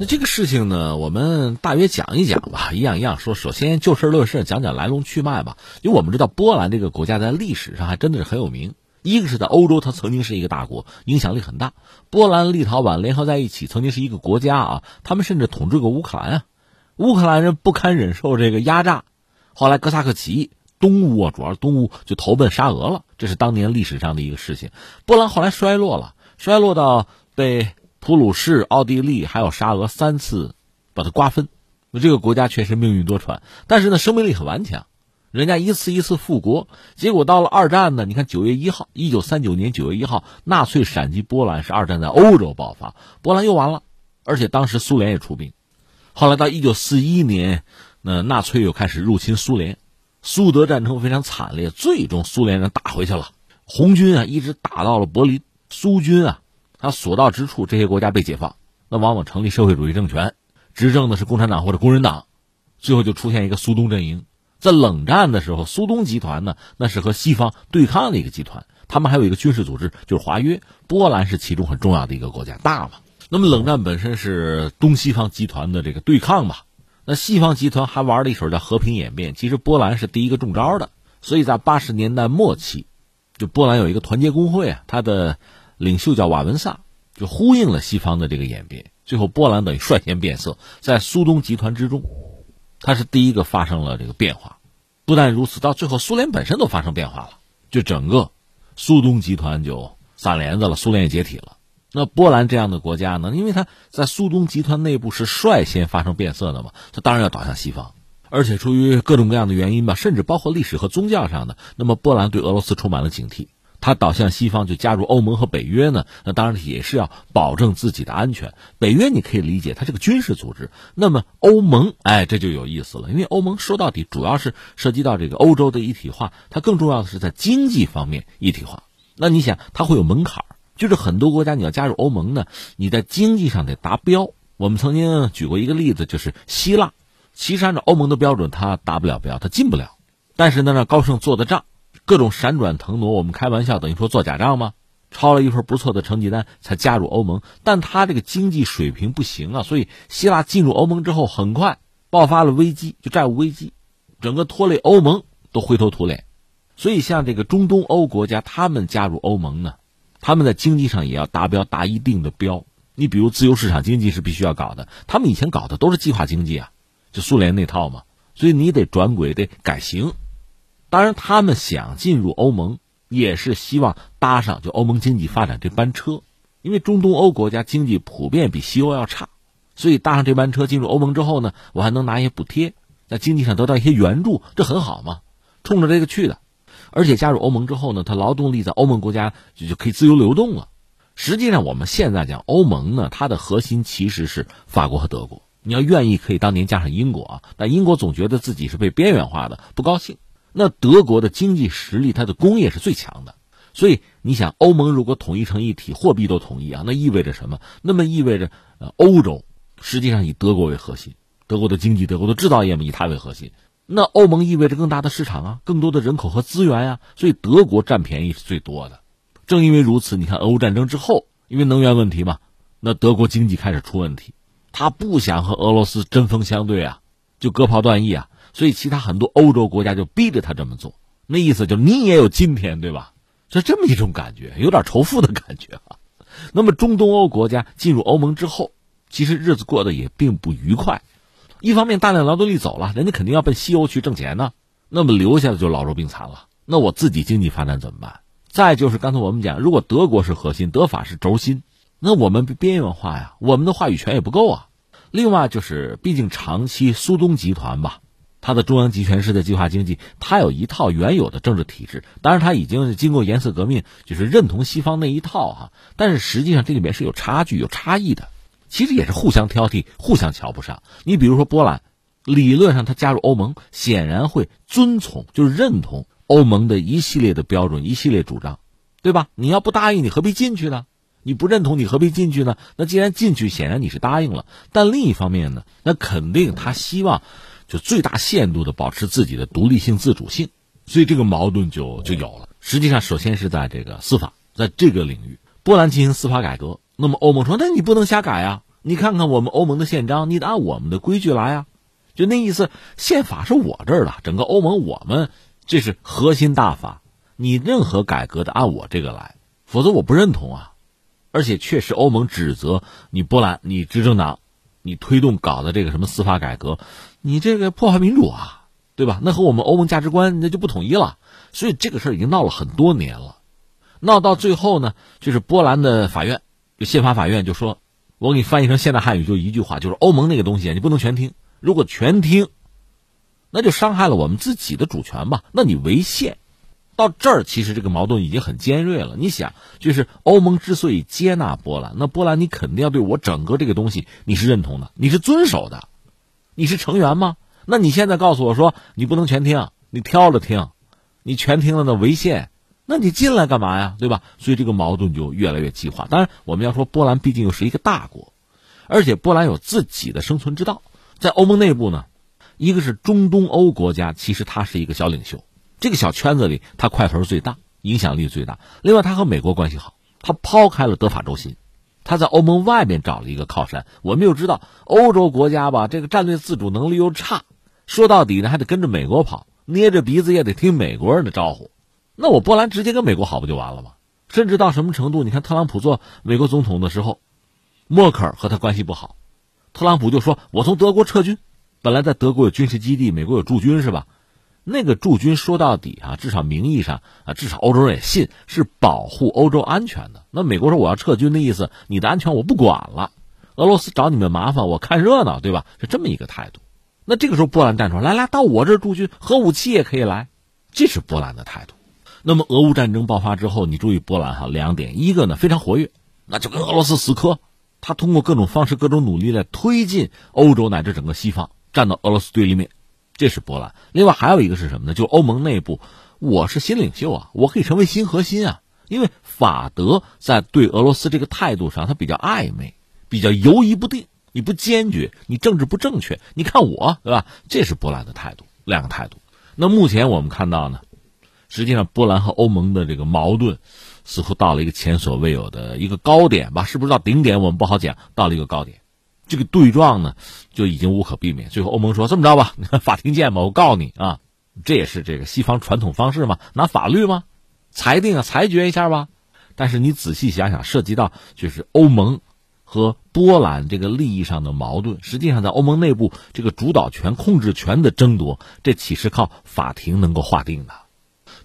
那这个事情呢，我们大约讲一讲吧，一样一样说。首先就事论事，讲讲来龙去脉吧。因为我们知道波兰这个国家在历史上还真的是很有名。一个是在欧洲，它曾经是一个大国，影响力很大。波兰、立陶宛联合在一起，曾经是一个国家啊。他们甚至统治过乌克兰啊。乌克兰人不堪忍受这个压榨。后来哥萨克起义，东乌啊，主要东乌就投奔沙俄了，这是当年历史上的一个事情。波兰后来衰落了，衰落到被普鲁士、奥地利还有沙俄三次把它瓜分。那这个国家确实命运多舛，但是呢，生命力很顽强，人家一次一次复国。结果到了二战呢，你看九月一号，一九三九年九月一号，纳粹闪击波兰，是二战在欧洲爆发，波兰又完了，而且当时苏联也出兵。后来到一九四一年。那纳粹又开始入侵苏联，苏德战争非常惨烈，最终苏联人打回去了。红军啊，一直打到了柏林，苏军啊，他所到之处，这些国家被解放，那往往成立社会主义政权，执政的是共产党或者工人党，最后就出现一个苏东阵营。在冷战的时候，苏东集团呢，那是和西方对抗的一个集团，他们还有一个军事组织，就是华约，波兰是其中很重要的一个国家，大嘛。那么冷战本身是东西方集团的这个对抗吧。那西方集团还玩了一手叫和平演变，其实波兰是第一个中招的，所以在八十年代末期，就波兰有一个团结工会啊，他的领袖叫瓦文萨，就呼应了西方的这个演变，最后波兰等于率先变色，在苏东集团之中，他是第一个发生了这个变化，不但如此，到最后苏联本身都发生变化了，就整个苏东集团就散帘子了，苏联也解体了。那波兰这样的国家呢？因为它在苏东集团内部是率先发生变色的嘛，它当然要倒向西方，而且出于各种各样的原因吧，甚至包括历史和宗教上的。那么波兰对俄罗斯充满了警惕，它倒向西方就加入欧盟和北约呢？那当然也是要保证自己的安全。北约你可以理解，它是个军事组织。那么欧盟，哎，这就有意思了，因为欧盟说到底主要是涉及到这个欧洲的一体化，它更重要的是在经济方面一体化。那你想，它会有门槛。就是很多国家你要加入欧盟呢，你在经济上得达标。我们曾经举过一个例子，就是希腊，其实按照欧盟的标准，它达不了标，它进不了。但是呢，让高盛做的账，各种闪转腾挪，我们开玩笑等于说做假账吗？抄了一份不错的成绩单才加入欧盟，但他这个经济水平不行啊，所以希腊进入欧盟之后很快爆发了危机，就债务危机，整个拖累欧盟都灰头土脸。所以像这个中东欧国家，他们加入欧盟呢，他们在经济上也要达标，达一定的标。你比如自由市场经济是必须要搞的，他们以前搞的都是计划经济啊，就苏联那套嘛，所以你得转轨，得改型。当然，他们想进入欧盟。也是希望搭上就欧盟经济发展这班车，因为中东欧国家经济普遍比西欧要差，所以搭上这班车进入欧盟之后呢，我还能拿一些补贴，在经济上得到一些援助，这很好嘛，冲着这个去的。而且加入欧盟之后呢，它劳动力在欧盟国家就就可以自由流动了。实际上我们现在讲欧盟呢，它的核心其实是法国和德国。你要愿意可以当年加上英国啊，但英国总觉得自己是被边缘化的，不高兴。那德国的经济实力，它的工业是最强的，所以你想，欧盟如果统一成一体，货币都统一啊，那意味着什么？那么意味着，呃，欧洲实际上以德国为核心，德国的经济、德国的制造业嘛，以它为核心。那欧盟意味着更大的市场啊，更多的人口和资源呀，所以德国占便宜是最多的。正因为如此，你看俄乌战争之后，因为能源问题嘛，那德国经济开始出问题，他不想和俄罗斯针锋相对啊，就割袍断义啊。所以，其他很多欧洲国家就逼着他这么做，那意思就你也有今天，对吧？是这么一种感觉，有点仇富的感觉啊。那么，中东欧国家进入欧盟之后，其实日子过得也并不愉快。一方面，大量劳动力走了，人家肯定要奔西欧去挣钱呢。那么留下的就老弱病残了。那我自己经济发展怎么办？再就是刚才我们讲，如果德国是核心，德法是轴心，那我们边缘化呀，我们的话语权也不够啊。另外就是，毕竟长期苏东集团吧。它的中央集权式的计划经济，它有一套原有的政治体制，当然它已经经过颜色革命，就是认同西方那一套哈。但是实际上这里面是有差距、有差异的，其实也是互相挑剔、互相瞧不上。你比如说波兰，理论上它加入欧盟，显然会遵从，就是认同欧盟的一系列的标准、一系列主张，对吧？你要不答应，你何必进去呢？你不认同，你何必进去呢？那既然进去，显然你是答应了。但另一方面呢，那肯定他希望。就最大限度的保持自己的独立性、自主性，所以这个矛盾就就有了。实际上，首先是在这个司法，在这个领域，波兰进行司法改革，那么欧盟说：“那你不能瞎改啊！你看看我们欧盟的宪章，你得按我们的规矩来啊！”就那意思，宪法是我这儿的，整个欧盟我们这是核心大法，你任何改革得按我这个来，否则我不认同啊！而且确实，欧盟指责你波兰，你执政党，你推动搞的这个什么司法改革。你这个破坏民主啊，对吧？那和我们欧盟价值观那就不统一了。所以这个事儿已经闹了很多年了，闹到最后呢，就是波兰的法院，宪法法院就说，我给你翻译成现代汉语，就一句话，就是欧盟那个东西你不能全听，如果全听，那就伤害了我们自己的主权吧？那你违宪。到这儿，其实这个矛盾已经很尖锐了。你想，就是欧盟之所以接纳波兰，那波兰你肯定要对我整个这个东西你是认同的，你是遵守的。你是成员吗？那你现在告诉我说你不能全听，你挑着听，你全听了那违宪，那你进来干嘛呀？对吧？所以这个矛盾就越来越激化。当然，我们要说波兰毕竟又是一个大国，而且波兰有自己的生存之道。在欧盟内部呢，一个是中东欧国家，其实它是一个小领袖，这个小圈子里它块头最大，影响力最大。另外，它和美国关系好，它抛开了德法轴心。他在欧盟外面找了一个靠山。我们又知道，欧洲国家吧，这个战略自主能力又差，说到底呢，还得跟着美国跑，捏着鼻子也得听美国人的招呼。那我波兰直接跟美国好不就完了吗？甚至到什么程度？你看特朗普做美国总统的时候，默克尔和他关系不好，特朗普就说：“我从德国撤军。”本来在德国有军事基地，美国有驻军，是吧？那个驻军说到底啊，至少名义上啊，至少欧洲人也信是保护欧洲安全的。那美国说我要撤军的意思，你的安全我不管了，俄罗斯找你们麻烦，我看热闹，对吧？是这么一个态度。那这个时候波兰站出来，来来到我这儿驻军，核武器也可以来，这是波兰的态度。那么俄乌战争爆发之后，你注意波兰哈两点，一个呢非常活跃，那就跟俄罗斯死磕，他通过各种方式、各种努力来推进欧洲乃至整个西方站到俄罗斯对立面。这是波兰，另外还有一个是什么呢？就欧盟内部，我是新领袖啊，我可以成为新核心啊。因为法德在对俄罗斯这个态度上，他比较暧昧，比较犹疑不定。你不坚决，你政治不正确。你看我，对吧？这是波兰的态度，两个态度。那目前我们看到呢，实际上，波兰和欧盟的这个矛盾似乎到了一个前所未有的一个高点吧？是不是到顶点？我们不好讲。到了一个高点，这个对撞呢就已经无可避免。最后，欧盟说：“这么着吧，法庭见吧，我告你啊！”这也是这个西方传统方式嘛，拿法律吗？裁定啊，裁决一下吧。但是你仔细想想，涉及到就是欧盟和波兰这个利益上的矛盾，实际上在欧盟内部这个主导权、控制权的争夺，这岂是靠法庭能够划定的？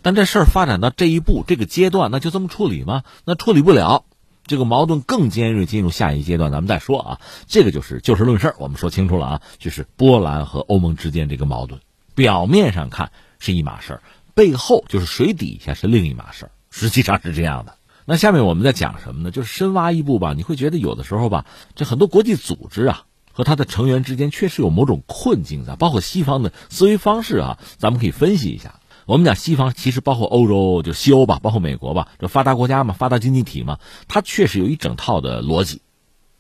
但这事儿发展到这一步、这个阶段，那就这么处理吗？那处理不了，这个矛盾更尖锐，进入下一阶段，咱们再说啊。这个就是就事论事，我们说清楚了啊，就是波兰和欧盟之间这个矛盾，表面上看是一码事儿，背后就是水底下是另一码事儿，实际上是这样的。那下面我们在讲什么呢？就是深挖一步吧，你会觉得有的时候吧，这很多国际组织啊和它的成员之间确实有某种困境在，包括西方的思维方式啊，咱们可以分析一下。我们讲西方，其实包括欧洲，就西欧吧，包括美国吧，这发达国家嘛，发达经济体嘛，它确实有一整套的逻辑。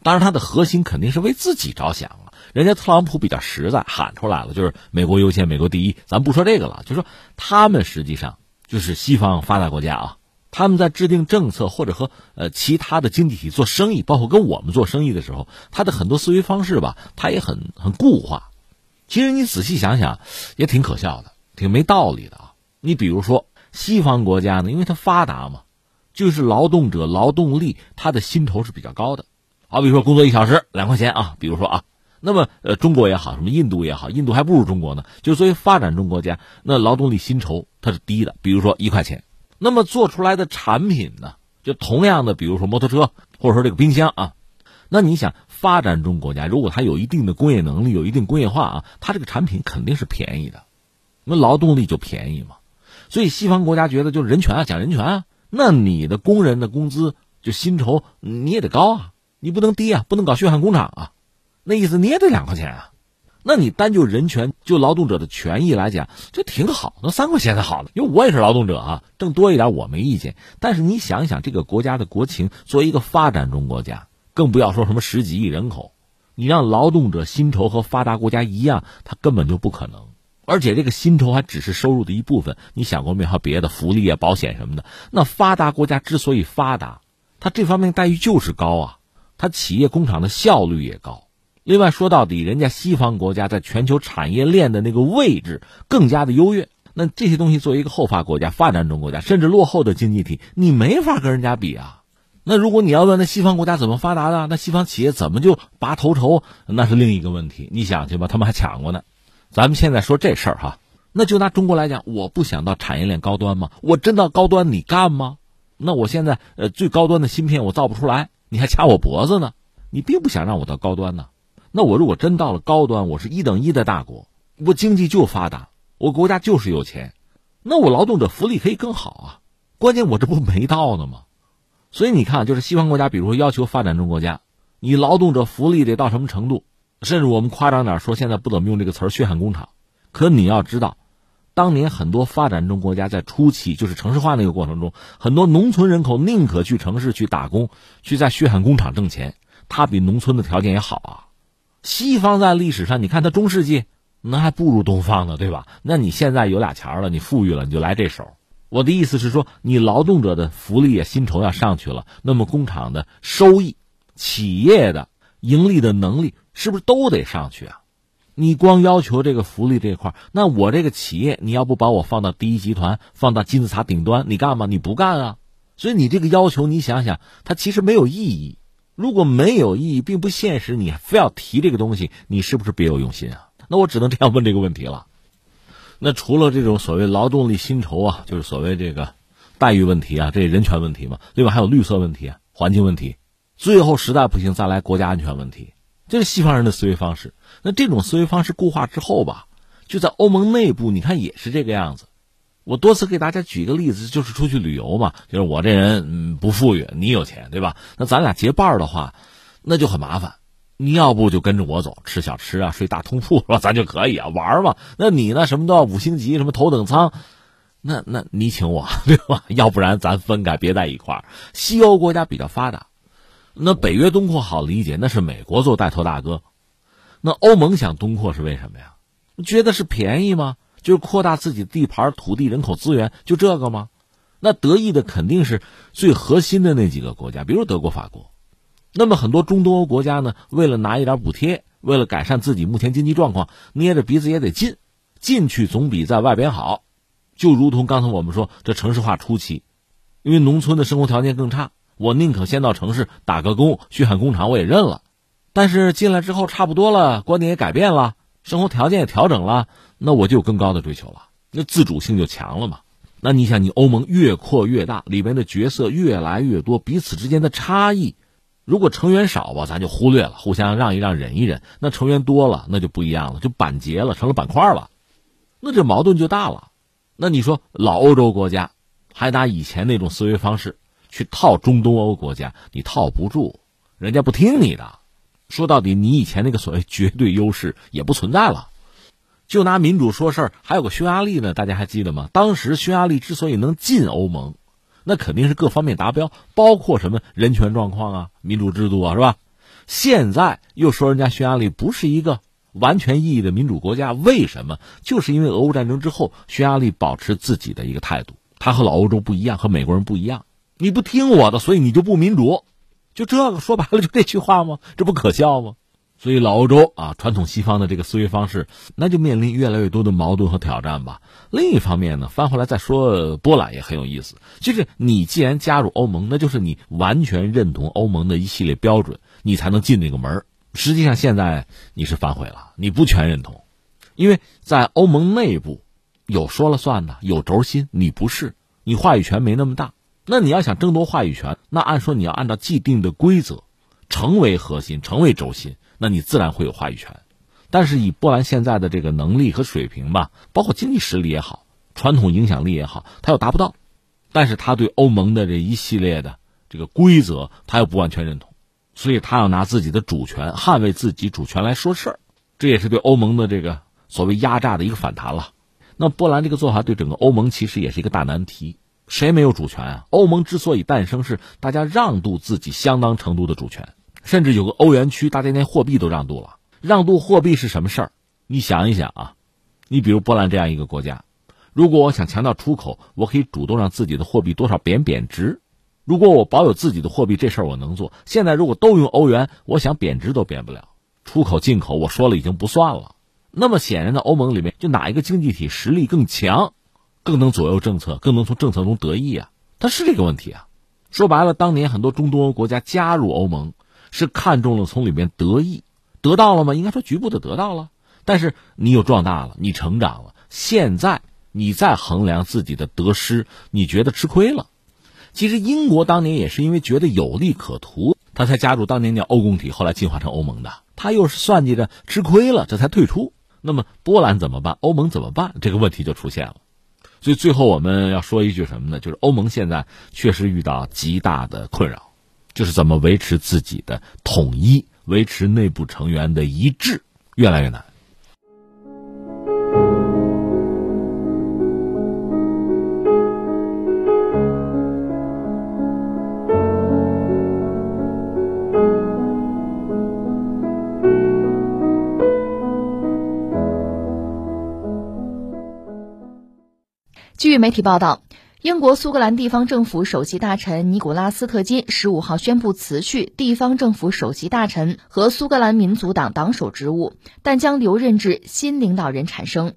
当然，它的核心肯定是为自己着想啊。人家特朗普比较实在，喊出来了，就是美国优先，美国第一。咱不说这个了，就说他们实际上就是西方发达国家啊，他们在制定政策或者和呃其他的经济体做生意，包括跟我们做生意的时候，他的很多思维方式吧，他也很很固化。其实你仔细想想，也挺可笑的，挺没道理的啊。你比如说，西方国家呢，因为它发达嘛，就是劳动者劳动力他的薪酬是比较高的。好比说工作一小时两块钱啊，比如说啊，那么呃中国也好，什么印度也好，印度还不如中国呢。就作为发展中国家，那劳动力薪酬它是低的，比如说一块钱。那么做出来的产品呢，就同样的，比如说摩托车或者说这个冰箱啊，那你想发展中国家如果它有一定的工业能力，有一定工业化啊，它这个产品肯定是便宜的，那劳动力就便宜嘛。所以西方国家觉得就是人权啊，讲人权啊，那你的工人的工资就薪酬你也得高啊，你不能低啊，不能搞血汗工厂啊，那意思你也得两块钱啊，那你单就人权就劳动者的权益来讲，这挺好，那三块钱才好呢，因为我也是劳动者啊，挣多一点我没意见。但是你想想这个国家的国情，作为一个发展中国家，更不要说什么十几亿人口，你让劳动者薪酬和发达国家一样，他根本就不可能。而且这个薪酬还只是收入的一部分，你想过没有？还有别的福利啊、保险什么的。那发达国家之所以发达，它这方面待遇就是高啊，它企业工厂的效率也高。另外说到底，人家西方国家在全球产业链的那个位置更加的优越。那这些东西作为一个后发国家、发展中国家，甚至落后的经济体，你没法跟人家比啊。那如果你要问那西方国家怎么发达的，那西方企业怎么就拔头筹，那是另一个问题。你想去吧，他们还抢过呢。咱们现在说这事儿哈，那就拿中国来讲，我不想到产业链高端吗？我真到高端你干吗？那我现在呃最高端的芯片我造不出来，你还掐我脖子呢？你并不想让我到高端呢？那我如果真到了高端，我是一等一的大国，我经济就发达，我国家就是有钱，那我劳动者福利可以更好啊。关键我这不没到呢吗？所以你看，就是西方国家，比如说要求发展中国家，你劳动者福利得到什么程度？甚至我们夸张点说，现在不怎么用这个词儿“血汗工厂”。可你要知道，当年很多发展中国家在初期，就是城市化那个过程中，很多农村人口宁可去城市去打工，去在血汗工厂挣钱，他比农村的条件也好啊。西方在历史上，你看他中世纪那还不如东方呢，对吧？那你现在有俩钱了，你富裕了，你就来这手。我的意思是说，你劳动者的福利啊、薪酬要上去了，那么工厂的收益、企业的盈利的能力。是不是都得上去啊？你光要求这个福利这块那我这个企业你要不把我放到第一集团，放到金字塔顶端，你干吗？你不干啊！所以你这个要求，你想想，它其实没有意义。如果没有意义，并不现实，你非要提这个东西，你是不是别有用心啊？[LAUGHS] 那我只能这样问这个问题了。那除了这种所谓劳动力薪酬啊，就是所谓这个待遇问题啊，这人权问题嘛，对吧？还有绿色问题，环境问题，最后实在不行再来国家安全问题。这是西方人的思维方式。那这种思维方式固化之后吧，就在欧盟内部，你看也是这个样子。我多次给大家举一个例子，就是出去旅游嘛，就是我这人嗯不富裕，你有钱，对吧？那咱俩结伴的话，那就很麻烦。你要不就跟着我走，吃小吃啊，睡大通铺是吧？咱就可以啊，玩嘛。那你呢，什么都要五星级，什么头等舱，那那你请我 [LAUGHS] 对吧？要不然咱分开，别在一块。西欧国家比较发达。那北约东扩好理解，那是美国做带头大哥。那欧盟想东扩是为什么呀？觉得是便宜吗？就是扩大自己地盘、土地、人口资源，就这个吗？那得益的肯定是最核心的那几个国家，比如德国、法国。那么很多中东欧国家呢，为了拿一点补贴，为了改善自己目前经济状况，捏着鼻子也得进，进去总比在外边好。就如同刚才我们说，这城市化初期，因为农村的生活条件更差，我宁可先到城市打个工，血汗工厂我也认了。但是进来之后差不多了，观点也改变了，生活条件也调整了，那我就有更高的追求了，那自主性就强了嘛。那你想，你欧盟越扩越大，里面的角色越来越多，彼此之间的差异，如果成员少吧，咱就忽略了，互相让一让，忍一忍。那成员多了，那就不一样了，就板结了，成了板块了，那这矛盾就大了。那你说老欧洲国家还拿以前那种思维方式去套中东欧国家，你套不住，人家不听你的。说到底，你以前那个所谓绝对优势也不存在了。就拿民主说事儿，还有个匈牙利呢，大家还记得吗？当时匈牙利之所以能进欧盟，那肯定是各方面达标，包括什么人权状况啊、民主制度啊，是吧？现在又说人家匈牙利不是一个完全意义的民主国家，为什么？就是因为俄乌战争之后，匈牙利保持自己的一个态度，他和老欧洲不一样，和美国人不一样。你不听我的，所以你就不民主，就这个说白了就这句话吗？这不可笑吗？所以老欧洲啊，传统西方的这个思维方式，那就面临越来越多的矛盾和挑战吧。另一方面呢，翻回来再说，波兰也很有意思。就是你既然加入欧盟，那就是你完全认同欧盟的一系列标准，你才能进那个门实际上现在你是反悔了，你不全认同，因为在欧盟内部有说了算的，有轴心，你不是，你话语权没那么大。那你要想争夺话语权，那按说你要按照既定的规则，成为核心，成为轴心。那你自然会有话语权，但是以波兰现在的这个能力和水平吧，包括经济实力也好，传统影响力也好，他又达不到。但是他对欧盟的这一系列的这个规则，他又不完全认同，所以他要拿自己的主权捍卫自己主权来说事儿，这也是对欧盟的这个所谓压榨的一个反弹了。那波兰这个做法对整个欧盟其实也是一个大难题，谁没有主权啊？欧盟之所以诞生，是大家让渡自己相当程度的主权。甚至有个欧元区，大家连货币都让渡了。让渡货币是什么事儿？你想一想啊，你比如波兰这样一个国家，如果我想强调出口，我可以主动让自己的货币多少贬贬值。如果我保有自己的货币，这事儿我能做。现在如果都用欧元，我想贬值都贬不了。出口进口，我说了已经不算了。那么显然，在欧盟里面，就哪一个经济体实力更强，更能左右政策，更能从政策中得益啊？它是这个问题啊。说白了，当年很多中东欧国家加入欧盟。是看中了从里面得益，得到了吗？应该说局部的得到了，但是你又壮大了，你成长了。现在你再衡量自己的得失，你觉得吃亏了。其实英国当年也是因为觉得有利可图，他才加入当年叫欧共体，后来进化成欧盟的。他又是算计着吃亏了，这才退出。那么波兰怎么办？欧盟怎么办？这个问题就出现了。所以最后我们要说一句什么呢？就是欧盟现在确实遇到极大的困扰。就是怎么维持自己的统一，维持内部成员的一致，越来越难。据媒体报道。英国苏格兰地方政府首席大臣尼古拉斯特金十五号宣布辞去地方政府首席大臣和苏格兰民族党党首职务，但将留任至新领导人产生。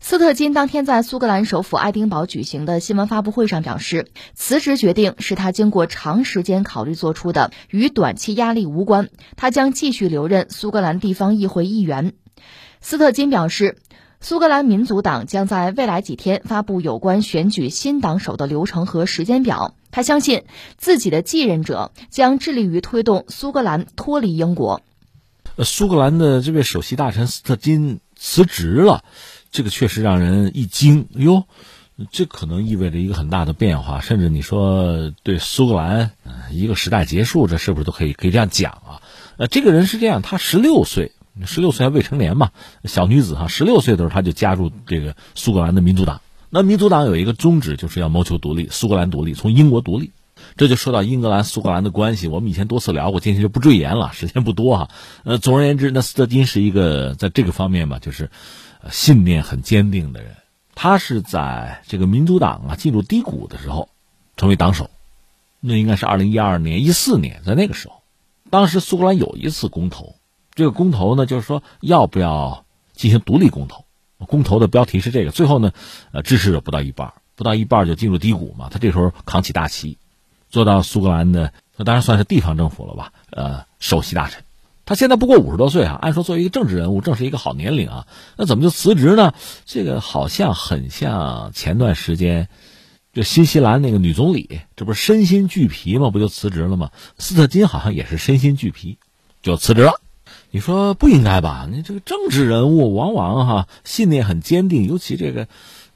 斯特金当天在苏格兰首府爱丁堡举行的新闻发布会上表示，辞职决定是他经过长时间考虑做出的，与短期压力无关。他将继续留任苏格兰地方议会议员。斯特金表示。苏格兰民族党将在未来几天发布有关选举新党首的流程和时间表。他相信自己的继任者将致力于推动苏格兰脱离英国。苏格兰的这位首席大臣斯特金辞职了，这个确实让人一惊。哟，这可能意味着一个很大的变化，甚至你说对苏格兰一个时代结束，这是不是都可以可以这样讲啊？呃，这个人是这样，他十六岁。十六岁还未成年嘛，小女子哈，十六岁的时候她就加入这个苏格兰的民族党。那民族党有一个宗旨，就是要谋求独立，苏格兰独立，从英国独立。这就说到英格兰苏格兰的关系，我们以前多次聊过，今天就不赘言了，时间不多哈。呃，总而言之，那斯特金是一个在这个方面吧，就是信念很坚定的人。他是在这个民主党啊进入低谷的时候，成为党首。那应该是二零一二年、一四年，在那个时候，当时苏格兰有一次公投，这个公投呢，就是说要不要进行独立公投。公投的标题是这个，最后呢，呃，支持者不到一半，不到一半就进入低谷嘛。他这时候扛起大旗，做到苏格兰的，那当然算是地方政府了吧？呃，首席大臣。他现在不过五十多岁啊，按说作为一个政治人物，正是一个好年龄啊。那怎么就辞职呢？这个好像很像前段时间。就新西兰那个女总理，这不是身心俱疲吗？不就辞职了吗？斯特金好像也是身心俱疲，就辞职了。你说不应该吧？你这个政治人物往往哈信念很坚定，尤其这个，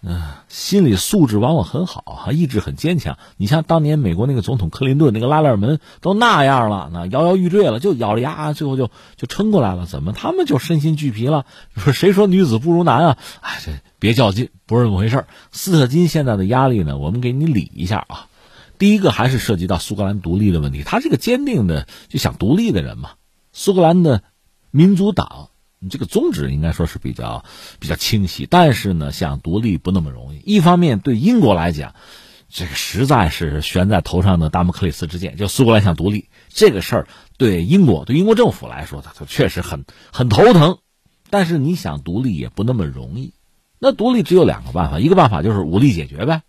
嗯，心理素质往往很好哈，意志很坚强。你像当年美国那个总统克林顿，那个拉链门都那样了，那摇摇欲坠了，就咬着牙最后就就撑过来了。怎么他们就身心俱疲了？说谁说女子不如男啊？哎，这别较劲，不是那么回事斯特金现在的压力呢，我们给你理一下啊。第一个还是涉及到苏格兰独立的问题，他是个坚定的就想独立的人嘛。苏格兰的。民主党，你这个宗旨应该说是比较比较清晰，但是呢，想独立不那么容易。一方面，对英国来讲，这个实在是悬在头上的达摩克里斯之剑，就苏格兰想独立这个事儿，对英国对英国政府来说，它它确实很很头疼。但是你想独立也不那么容易。那独立只有两个办法，一个办法就是武力解决呗。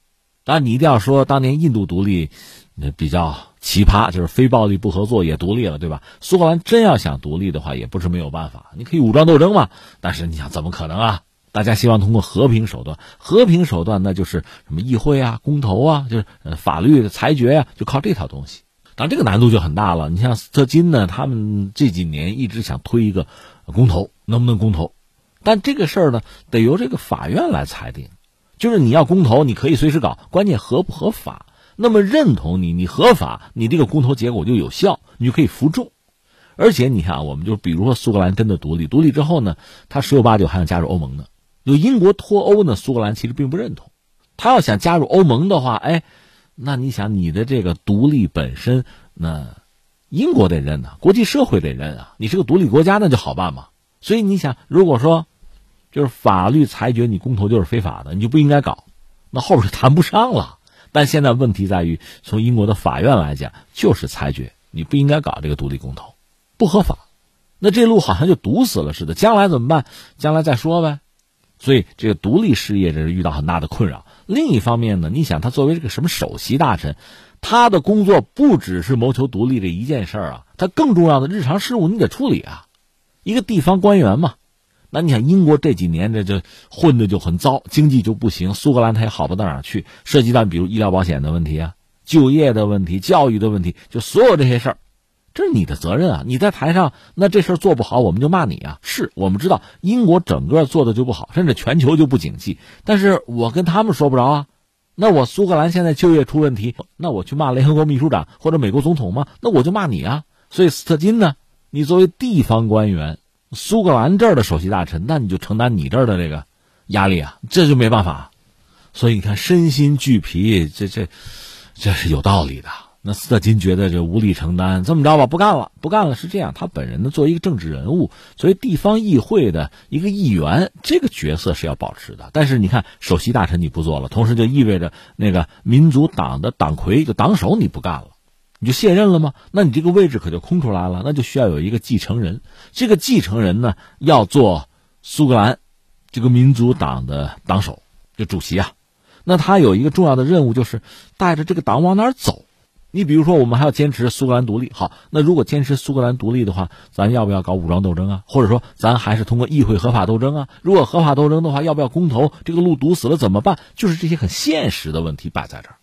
当然，你一定要说当年印度独立，那比较。奇葩就是非暴力不合作也独立了，对吧？苏格兰真要想独立的话，也不是没有办法。你可以武装斗争嘛，但是你想怎么可能啊？大家希望通过和平手段，和平手段那就是什么议会啊、公投啊，就是法律的裁决呀，就靠这套东西。当然这个难度就很大了。你像斯特金呢，他们这几年一直想推一个公投，能不能公投？但这个事儿呢，得由这个法院来裁定。就是你要公投，你可以随时搞，关键合不合法。那么认同你，你合法，你这个公投结果就有效，你就可以服众。而且你看，我们就比如说苏格兰真的独立，独立之后呢，他十有八九还想加入欧盟呢。就英国脱欧呢，苏格兰其实并不认同。他要想加入欧盟的话，哎，那你想你的这个独立本身，那英国得认呐，国际社会得认啊。你是个独立国家，那就好办嘛。所以你想，如果说就是法律裁决你公投就是非法的，你就不应该搞，那后边就谈不上了。但现在问题在于，从英国的法院来讲，就是裁决你不应该搞这个独立公投，不合法，那这路好像就堵死了似的。将来怎么办？将来再说呗。所以这个独立事业这是遇到很大的困扰。另一方面呢，你想他作为这个什么首席大臣，他的工作不只是谋求独立这一件事儿啊，他更重要的日常事务你得处理啊，一个地方官员嘛。那你想，英国这几年这这混的就很糟，经济就不行。苏格兰它也好不到哪去，涉及到比如医疗保险的问题啊、就业的问题、教育的问题，就所有这些事儿，这是你的责任啊！你在台上，那这事儿做不好，我们就骂你啊！是我们知道英国整个做的就不好，甚至全球就不景气，但是我跟他们说不着啊。那我苏格兰现在就业出问题，那我去骂联合国秘书长或者美国总统吗？那我就骂你啊！所以斯特金呢，你作为地方官员。苏格兰这儿的首席大臣，那你就承担你这儿的这个压力啊，这就没办法。所以你看，身心俱疲，这这这是有道理的。那斯特金觉得这无力承担，这么着吧，不干了，不干了。是这样，他本人呢，作为一个政治人物，作为地方议会的一个议员，这个角色是要保持的。但是你看，首席大臣你不做了，同时就意味着那个民族党的党魁，就党首你不干了。你就卸任了吗？那你这个位置可就空出来了，那就需要有一个继承人。这个继承人呢，要做苏格兰这个民族党的党首，就主席啊。那他有一个重要的任务，就是带着这个党往哪儿走。你比如说，我们还要坚持苏格兰独立。好，那如果坚持苏格兰独立的话，咱要不要搞武装斗争啊？或者说，咱还是通过议会合法斗争啊？如果合法斗争的话，要不要公投？这个路堵死了怎么办？就是这些很现实的问题摆在这儿。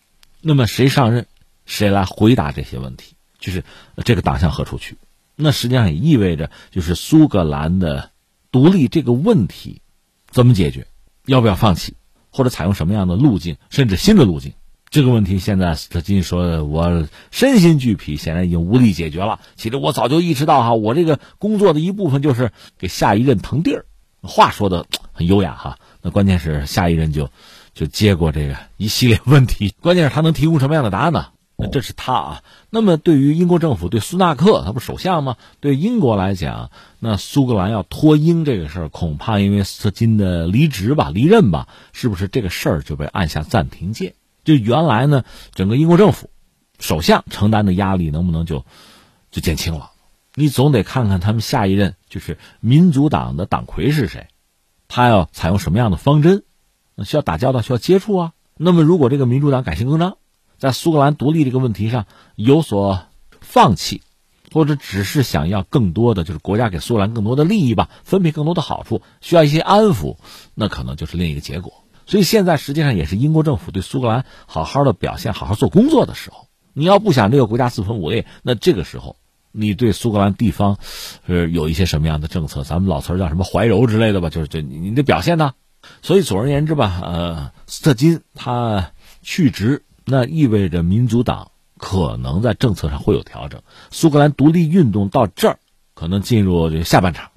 那么谁上任？谁来回答这些问题？就是这个党向何处去？那实际上也意味着，就是苏格兰的独立这个问题怎么解决？要不要放弃？或者采用什么样的路径？甚至新的路径？这个问题现在斯特金说：“我身心俱疲，显然已经无力解决了。”其实我早就意识到哈，我这个工作的一部分就是给下一任腾地儿。话说的 [TSK] 很优雅哈，那关键是下一任就就接过这个一系列问题，关键是他能提供什么样的答案呢？这是他啊。那么对于英国政府，对苏纳克，他不是首相吗？对英国来讲，那苏格兰要脱英这个事儿，恐怕因为斯特金的离职吧、离任吧，是不是这个事儿就被按下暂停键？就原来呢，整个英国政府，首相承担的压力能不能就就减轻了？你总得看看他们下一任就是民主党的党魁是谁，他要采用什么样的方针？需要打交道，需要接触啊。那么，如果这个民主党改弦更张，在苏格兰独立这个问题上有所放弃，或者只是想要更多的就是国家给苏格兰更多的利益吧，分配更多的好处，需要一些安抚，那可能就是另一个结果。所以现在实际上也是英国政府对苏格兰好好的表现、好好做工作的时候。你要不想这个国家四分五裂，那这个时候你对苏格兰地方，呃，有一些什么样的政策？咱们老词儿叫什么怀柔之类的吧，就是这你的表现呢？所以总而言之吧，呃，斯特金他去职，那意味着民主党可能在政策上会有调整。苏格兰独立运动到这儿可能进入这下半场，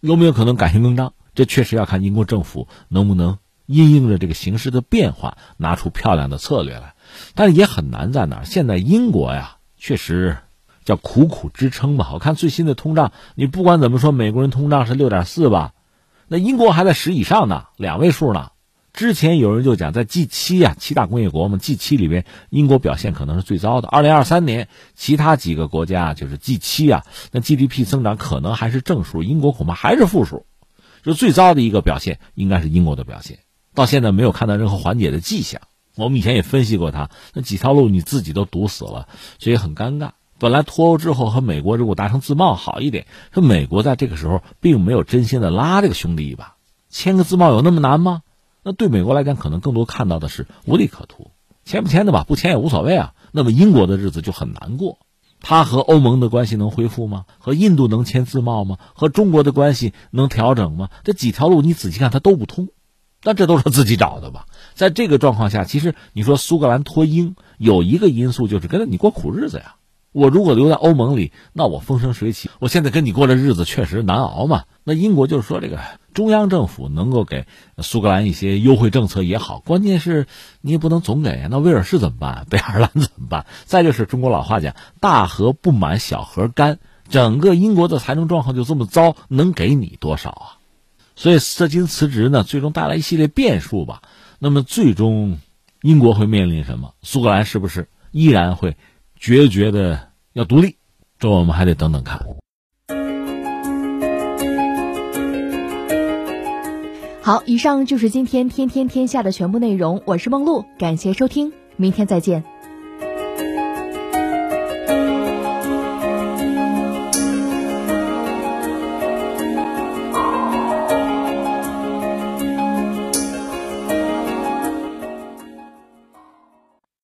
有没有可能改弦更张？这确实要看英国政府能不能因应着这个形势的变化，拿出漂亮的策略来。但也很难在哪儿？现在英国呀，确实叫苦苦支撑吧。我看最新的通胀，你不管怎么说，美国人通胀是六点四吧。那英国还在十以上呢，两位数呢。之前有人就讲，在 G 七啊，七大工业国嘛，G 七里边，英国表现可能是最糟的。二零二三年，其他几个国家就是 G 七啊，那 GDP 增长可能还是正数，英国恐怕还是负数。就最糟的一个表现，应该是英国的表现。到现在没有看到任何缓解的迹象。我们以前也分析过，它那几条路你自己都堵死了，所以很尴尬。本来脱欧之后和美国如果达成自贸好一点，说美国在这个时候并没有真心的拉这个兄弟一把，签个自贸有那么难吗？那对美国来讲，可能更多看到的是无利可图，签不签的吧，不签也无所谓啊。那么英国的日子就很难过，他和欧盟的关系能恢复吗？和印度能签自贸吗？和中国的关系能调整吗？这几条路你仔细看，它都不通，但这都是自己找的吧？在这个状况下，其实你说苏格兰脱英有一个因素就是跟着你过苦日子呀。我如果留在欧盟里，那我风生水起。我现在跟你过的日子确实难熬嘛。那英国就是说，这个中央政府能够给苏格兰一些优惠政策也好，关键是你也不能总给。那威尔士怎么办？[LAUGHS] 北爱尔兰怎么办？再就是中国老话讲，大河不满小河干。整个英国的财政状况就这么糟，能给你多少啊？所以斯特金辞职呢，最终带来一系列变数吧。那么最终，英国会面临什么？苏格兰是不是依然会？决绝的要独立，这我们还得等等看。好，以上就是今天天天天下的全部内容。我是梦露，感谢收听，明天再见。